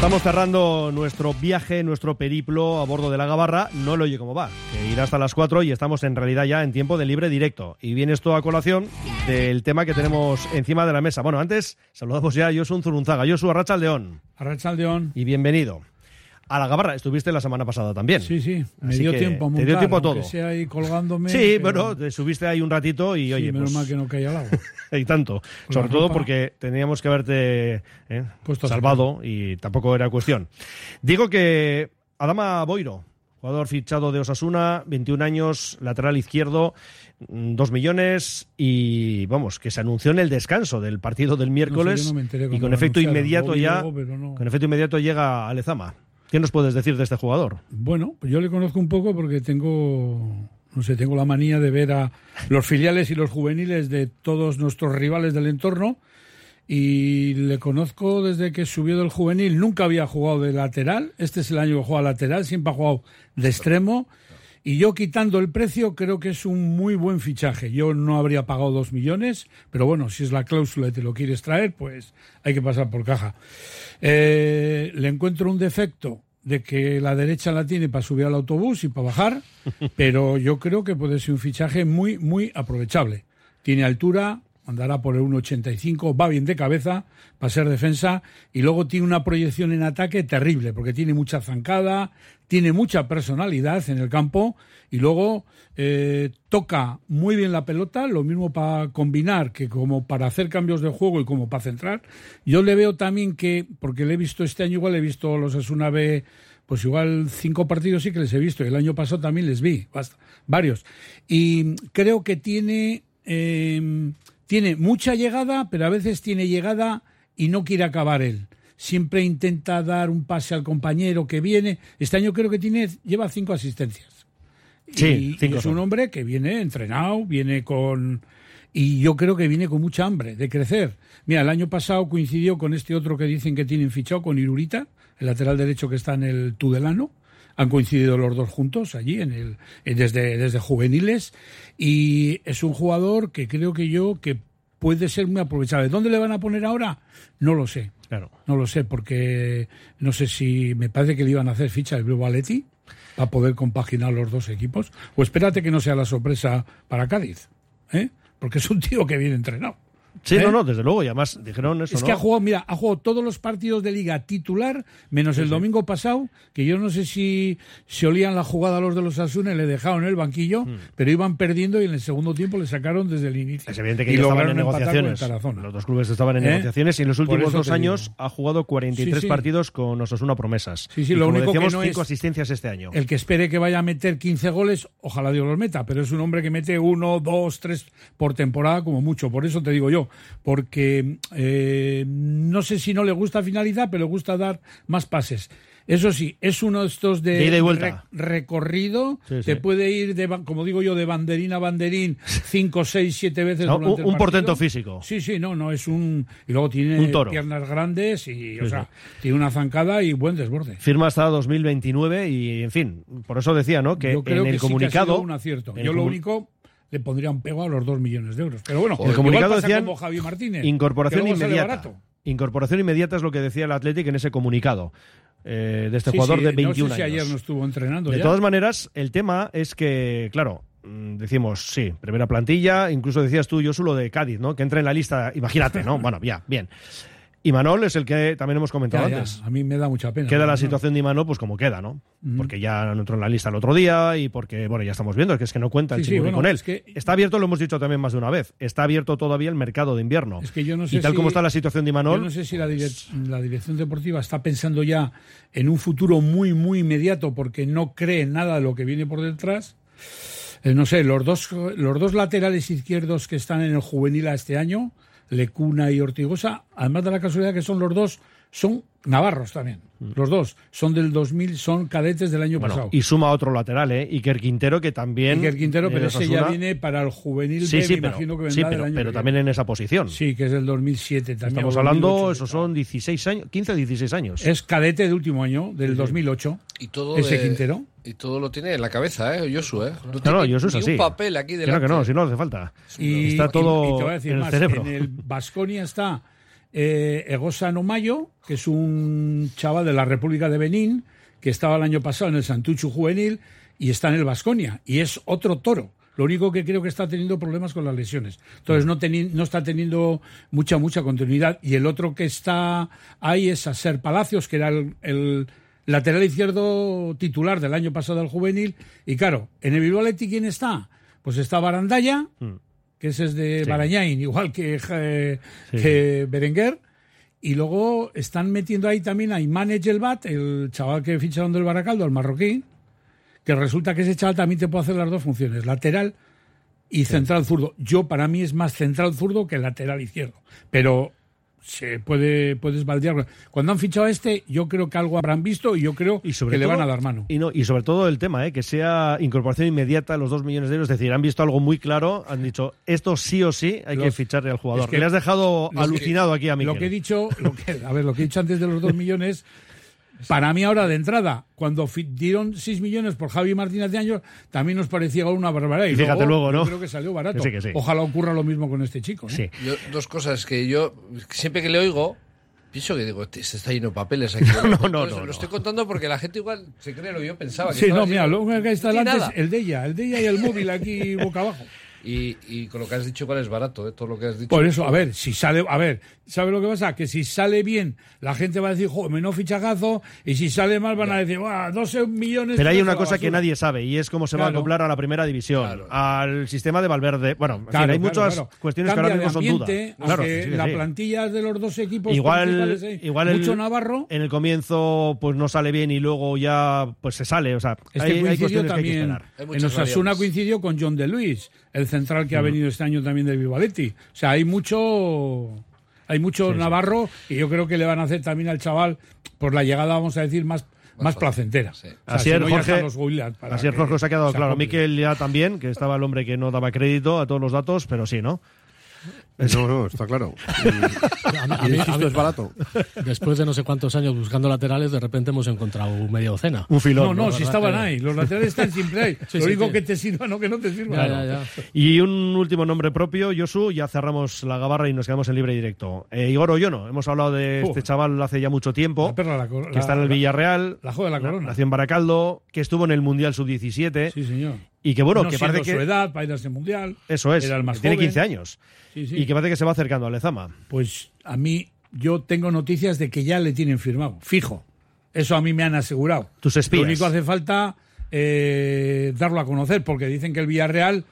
Estamos cerrando nuestro viaje, nuestro periplo a bordo de la Gabarra. No lo oye cómo va, que irá hasta las 4 y estamos en realidad ya en tiempo de libre directo. Y viene esto a colación del tema que tenemos encima de la mesa. Bueno, antes saludamos ya a Josu Zurunzaga. Josu Arracha León. Arracha León. Y bienvenido. A la Gabarra estuviste la semana pasada también. Sí, sí, me Así dio tiempo a montar, Te dio tiempo a todo. sea ahí colgándome. Sí, pero- bueno, te subiste ahí un ratito y Sí, oye, menos pues, mal que no caía al agua. y tanto. Con Sobre todo porque teníamos que haberte eh, salvado y tampoco era cuestión. Digo que Adama Boiro, jugador fichado de Osasuna, 21 años, lateral izquierdo, 2 millones y vamos, que se anunció en el descanso del partido del miércoles no me enteré y con efecto inmediato ya luego, no. con efecto inmediato llega a Lezama. ¿Qué nos puedes decir de este jugador? Bueno, yo le conozco un poco porque tengo, no sé, tengo la manía de ver a los filiales y los juveniles de todos nuestros rivales del entorno y le conozco desde que subió del juvenil. Nunca había jugado de lateral. Este es el año que juega lateral. Siempre ha jugado de extremo. Y yo quitando el precio creo que es un muy buen fichaje. Yo no habría pagado dos millones, pero bueno, si es la cláusula y te lo quieres traer, pues hay que pasar por caja. Eh, le encuentro un defecto de que la derecha la tiene para subir al autobús y para bajar, pero yo creo que puede ser un fichaje muy, muy aprovechable. Tiene altura, andará por el 1,85, va bien de cabeza para ser defensa y luego tiene una proyección en ataque terrible porque tiene mucha zancada, tiene mucha personalidad en el campo y luego eh, toca muy bien la pelota, lo mismo para combinar que como para hacer cambios de juego y como para centrar. Yo le veo también que, porque le he visto este año, igual he visto los Asuna B, pues igual cinco partidos sí que les he visto y el año pasado también les vi, basta, varios. Y creo que tiene eh, tiene mucha llegada, pero a veces tiene llegada y no quiere acabar él. Siempre intenta dar un pase al compañero que viene. Este año creo que tiene lleva cinco asistencias. Sí, y, cinco y es un hombre que viene entrenado, viene con y yo creo que viene con mucha hambre de crecer. Mira, el año pasado coincidió con este otro que dicen que tienen fichado con Irurita, el lateral derecho que está en el Tudelano. Han coincidido los dos juntos allí en el desde desde juveniles y es un jugador que creo que yo que puede ser muy aprovechable. ¿Dónde le van a poner ahora? No lo sé. Claro. No lo sé porque no sé si me parece que le iban a hacer ficha el Blue Atleti para poder compaginar los dos equipos. O espérate que no sea la sorpresa para Cádiz, ¿eh? Porque es un tío que viene entrenado. Sí, ¿Eh? no, no, desde luego, y además dijeron eso, Es ¿no? que ha jugado, mira, ha jugado todos los partidos de liga titular, menos el domingo pasado, que yo no sé si se olían la jugada los de los Asuna y le dejaron en el banquillo, pero iban perdiendo y en el segundo tiempo le sacaron desde el inicio. Es evidente que y estaban en negociaciones. Los dos clubes estaban en ¿Eh? negociaciones y en los últimos dos años digo. ha jugado 43 Sí, partidos con Osasuna Promesas. Sí, sí, Y lo como único que no cinco es- asistencias este año. El que espere que vaya a meter 15 goles, ojalá Dios los meta, pero es un hombre que mete uno, dos, tres por temporada como mucho. Por eso te digo yo, porque eh, no sé si no le gusta finalizar, pero le gusta dar más pases. Eso sí, es uno de estos de, De ida y vuelta. re- recorrido, Sí, te puede ir, de, como digo yo, de banderín a banderín, cinco, seis, siete veces No, durante un- el un portento físico. Sí, sí, no, no, es un... Y luego tiene piernas grandes y, o sea, tiene una zancada y buen desborde. Firma hasta 2029 y, en fin, por eso decía, ¿no? Que Yo creo en el que sí que ha comunicado. sido un acierto. Yo lo único le pondría un pego a los dos millones de euros. Pero bueno, En el comunicado pasa decían como Javi Martínez. incorporación inmediata. Incorporación inmediata es lo que decía el Athletic en ese comunicado eh, de este Sí, jugador sí, de 21 no sé si años. ayer no estuvo entrenando De ya. todas maneras, el tema es que, claro, mm, decimos, sí, primera plantilla, incluso decías tú, yo lo de Cádiz, ¿no? Que entra en la lista, imagínate, ¿no? Bueno, ya, bien. Y Manol es el que también hemos comentado Ya, ya, antes. a mí me da mucha pena. Queda la situación de Imanol pues como queda, ¿no? Porque ya no entró en la lista el otro día y porque, bueno, ya estamos viendo que es que no cuenta el Sí, sí, bueno, con él. es que- Está abierto, lo hemos dicho también más de una vez, está abierto todavía el mercado de invierno. Es que yo no sé y tal si- como está la situación de Imanol, Yo no sé si la, direc- la dirección deportiva está pensando ya en un futuro muy, muy inmediato porque no cree nada de lo que viene por detrás. Eh, no sé, los dos, los dos laterales izquierdos que están en el juvenil a este año, Lecuna y Ortigosa, además de la casualidad que son los dos, son navarros también. Los dos son del 2000, son cadetes del año Mm. bueno, pasado. y suma otro lateral, ¿eh? Iker Quintero, que también... Iker Quintero, pero ese ya viene para el juvenil Sí, B, sí, me pero, imagino que vendrá sí, del pero, año pero también en esa posición. Sí, que es del 2007 también. Estamos hablando, 2008. esos son 16 años, 15 o 16 años. Es cadete de último año, del 2008. Y todo ese de- Quintero. Y todo lo tiene en la cabeza, ¿eh? Yosu, ¿eh? No, No, tiene no, yo soy ni así. un papel aquí Que no, delante. que no, si no hace falta. Y, Está todo y- y te voy a decir en el más, cerebro. En el Vasconia está eh, Egosa Nomayo, que es un chaval de la República de Benín, que estaba el año pasado en el Santuchu Juvenil y está en el Vasconia. Y es otro toro. Lo único que creo que está teniendo problemas con las lesiones. Entonces no, teni- no está teniendo mucha, mucha continuidad. Y el otro que está ahí es Aser Palacios, que era el, el lateral izquierdo titular del año pasado del juvenil. Y claro, en el Bilbao Athletic, ¿quién está? Pues está Barandaya, que ese es de Sí. Barañain, igual que, eh, Sí. que Berenguer. Y luego están metiendo ahí también a Imane Gelbat, el chaval que ficharon del Baracaldo, el marroquí, que resulta que ese chaval también te puede hacer las dos funciones, lateral y central zurdo. Yo, para mí, es más central zurdo que lateral izquierdo. Pero se puede puedes baldear. Cuando han fichado a este, yo creo que algo habrán visto y yo creo Y sobre que le todo- van a dar mano. Y, no, y sobre todo el tema, ¿eh? que sea incorporación inmediata, los dos millones de euros. Es decir, han visto algo muy claro, han dicho, esto sí o sí hay que ficharle al jugador. es que Le has dejado alucinado que- aquí a Miquel. Lo que he dicho, lo que, a ver, lo que he dicho antes de los dos millones, para mí ahora de entrada, cuando dieron 6 millones por Javi Martínez de años, también nos parecía una barbaridad. Y fíjate luego, ¿no? Yo creo que salió barato. Que sí, que sí. Ojalá ocurra lo mismo con este chico. ¿eh? Yo- dos cosas que yo, siempre que le oigo, pienso que digo, "Este- se está lleno de papeles aquí. No, no, Entonces, no, Lo no. estoy contando porque la gente igual se cree lo que yo pensaba. que Sí, no, mira, lo único que está No delante es el de ella, el de ella y el móvil aquí boca abajo. Y, y con lo que has dicho, ¿cuál es barato? eh? Todo lo que has dicho. Por eso, a ver, si sale, a ver, ¿sabe lo que pasa? Que si sale bien, la gente va a decir, joder, menos fichajazo, y si sale mal van a decir, ¡guau, 12 millones! Pero hay una cosa que basura". nadie sabe y es cómo se va a acoplar a la primera división, al sistema de Valverde. Bueno, en fin, Claro, hay claro, muchas claro. cuestiones Cambia que ahora mismo son dudas. que sí, que la sí. plantilla de los dos equipos Igual, ¿eh? igual el- mucho Navarro. en el comienzo pues no sale bien y luego ya pues se sale. O sea, hay, hay coincidió cuestiones que hay que también, esperar. en Osasuna coincidió con John de Luis, el central que ha venido este año también del Vivaletti. O sea, hay mucho hay mucho Navarro y yo creo que le van a hacer también al chaval por la llegada, vamos a decir, más, más placentera. O sea, Así si es, no, Jorge. Así es, que Jorge, os ha quedado se claro. Miquel ya también, que estaba el hombre que no daba crédito a todos los datos, pero sí, ¿no? No, no, está claro. A mí- a Y mí- el a chiste mí- es barato. Después de no sé cuántos años buscando laterales, de repente hemos encontrado media docena. Un filón. No, no, si estaban que- ahí. Los laterales están siempre ahí. Sí, Lo sí, único sí. que te sirva, no que no te sirva. Ya, ya, ya. Y un último nombre propio, Josu, ya cerramos la gabarra y nos quedamos en libre y directo. Eh, Igor Oyono, hemos hablado de este chaval hace ya mucho tiempo, La perla, la que está en el la- Villarreal, La joda de la corona. nació en Baracaldo, que estuvo en el Mundial Sub-17 Sí, señor. Y que bueno, no que parece que... su edad para ir a ese mundial. Eso es, Era el más que tiene joven. 15 años Sí, sí. y que parece que se va acercando a Lezama. Pues a mí, yo tengo noticias de que ya le tienen firmado, fijo. Eso a mí me han asegurado. Tus espías. Lo único hace falta eh, darlo a conocer, porque dicen que el Villarreal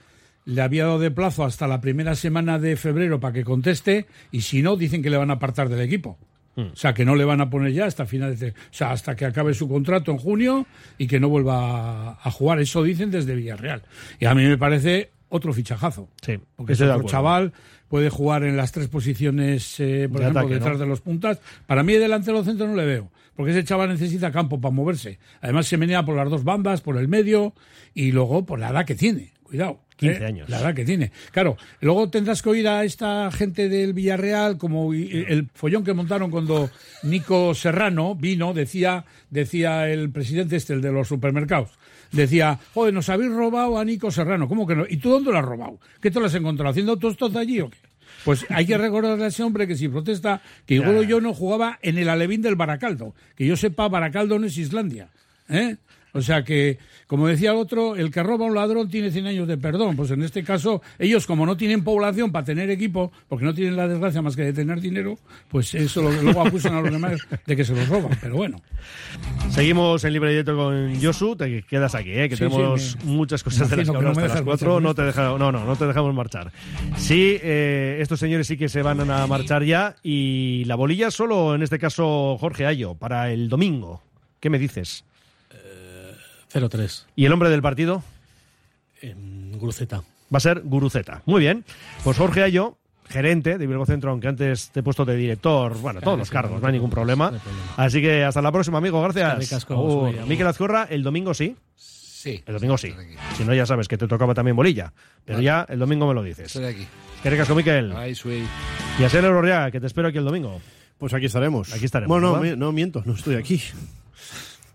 le había dado de plazo hasta la primera semana de febrero para que conteste, y si no, dicen que le van a apartar del equipo. Hmm. O sea, que no le van a poner ya hasta finales de, o sea, hasta que acabe su contrato en junio y que no vuelva a, jugar. Eso dicen desde Villarreal. Y a mí me parece otro fichajazo. Sí, Porque es de otro chaval, puede jugar en las tres posiciones, eh, por De ejemplo, ataque, detrás ¿no? de los puntas. Para mí, delantero centro no le veo, porque ese chaval necesita campo para moverse. Además, se menea por las dos bandas, por el medio y luego por la edad que tiene. Cuidado. 15 ¿eh? años. La edad que tiene. Claro, luego tendrás que oír a esta gente del Villarreal, como el follón que montaron cuando Nico Serrano vino, decía, decía el presidente este, el de los supermercados. Decía, joder, nos habéis robado a Nico Serrano. ¿Cómo que no? ¿Y tú dónde lo has robado? ¿Qué te lo has encontrado? ¿Haciendo tostos allí o qué? Pues hay que recordarle a ese hombre que si protesta, que igual yo no jugaba en el Alevín del Baracaldo. Que yo sepa, Baracaldo no es Islandia. ¿eh? O sea que, como decía el otro, el que roba a un ladrón tiene 100 años de perdón. Pues en este caso, ellos como no tienen población para tener equipo, porque no tienen la desgracia más que de tener dinero, pues eso lo, luego acusan a los demás de que se los roban. Pero bueno. Seguimos en libre directo con Josu, te quedas aquí, ¿eh? que Sí, tenemos sí, me- muchas cosas de las que no hasta las dejas 4. marchar, No te, deja- no, no, no te dejamos marchar. Sí, eh, estos señores sí que se van a marchar ya y la bolilla solo, en este caso, Jorge Ayo, para el domingo. ¿Qué me dices? 0-3. ¿Y el hombre del partido? Gruceta. Va a ser Guruceta. Muy bien. Pues Jorge Ayo, gerente de Bilbao Centro, aunque antes te he puesto de director, bueno, todos los cargos, no hay ningún problema. Así que hasta la próxima, amigo. Gracias. Mikel Azcorra, el domingo sí. Sí. El domingo sí. Si no, ya sabes que te tocaba también bolilla. Pero ya el domingo me lo dices. Estoy aquí. Que ricasco, Miquel. Ay, sweet. Y a Ser que te espero aquí el domingo. Pues aquí estaremos. Aquí estaremos. Bueno, no, no miento, no estoy aquí.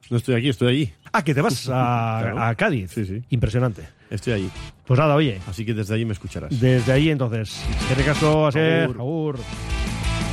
No estoy aquí, estoy allí. Ah, que te vas a, Claro. a Cádiz. Sí, sí. Impresionante. Estoy allí. Pues nada, oye. Así que desde allí me escucharás. Desde ahí entonces. Que ricasco, a Ser.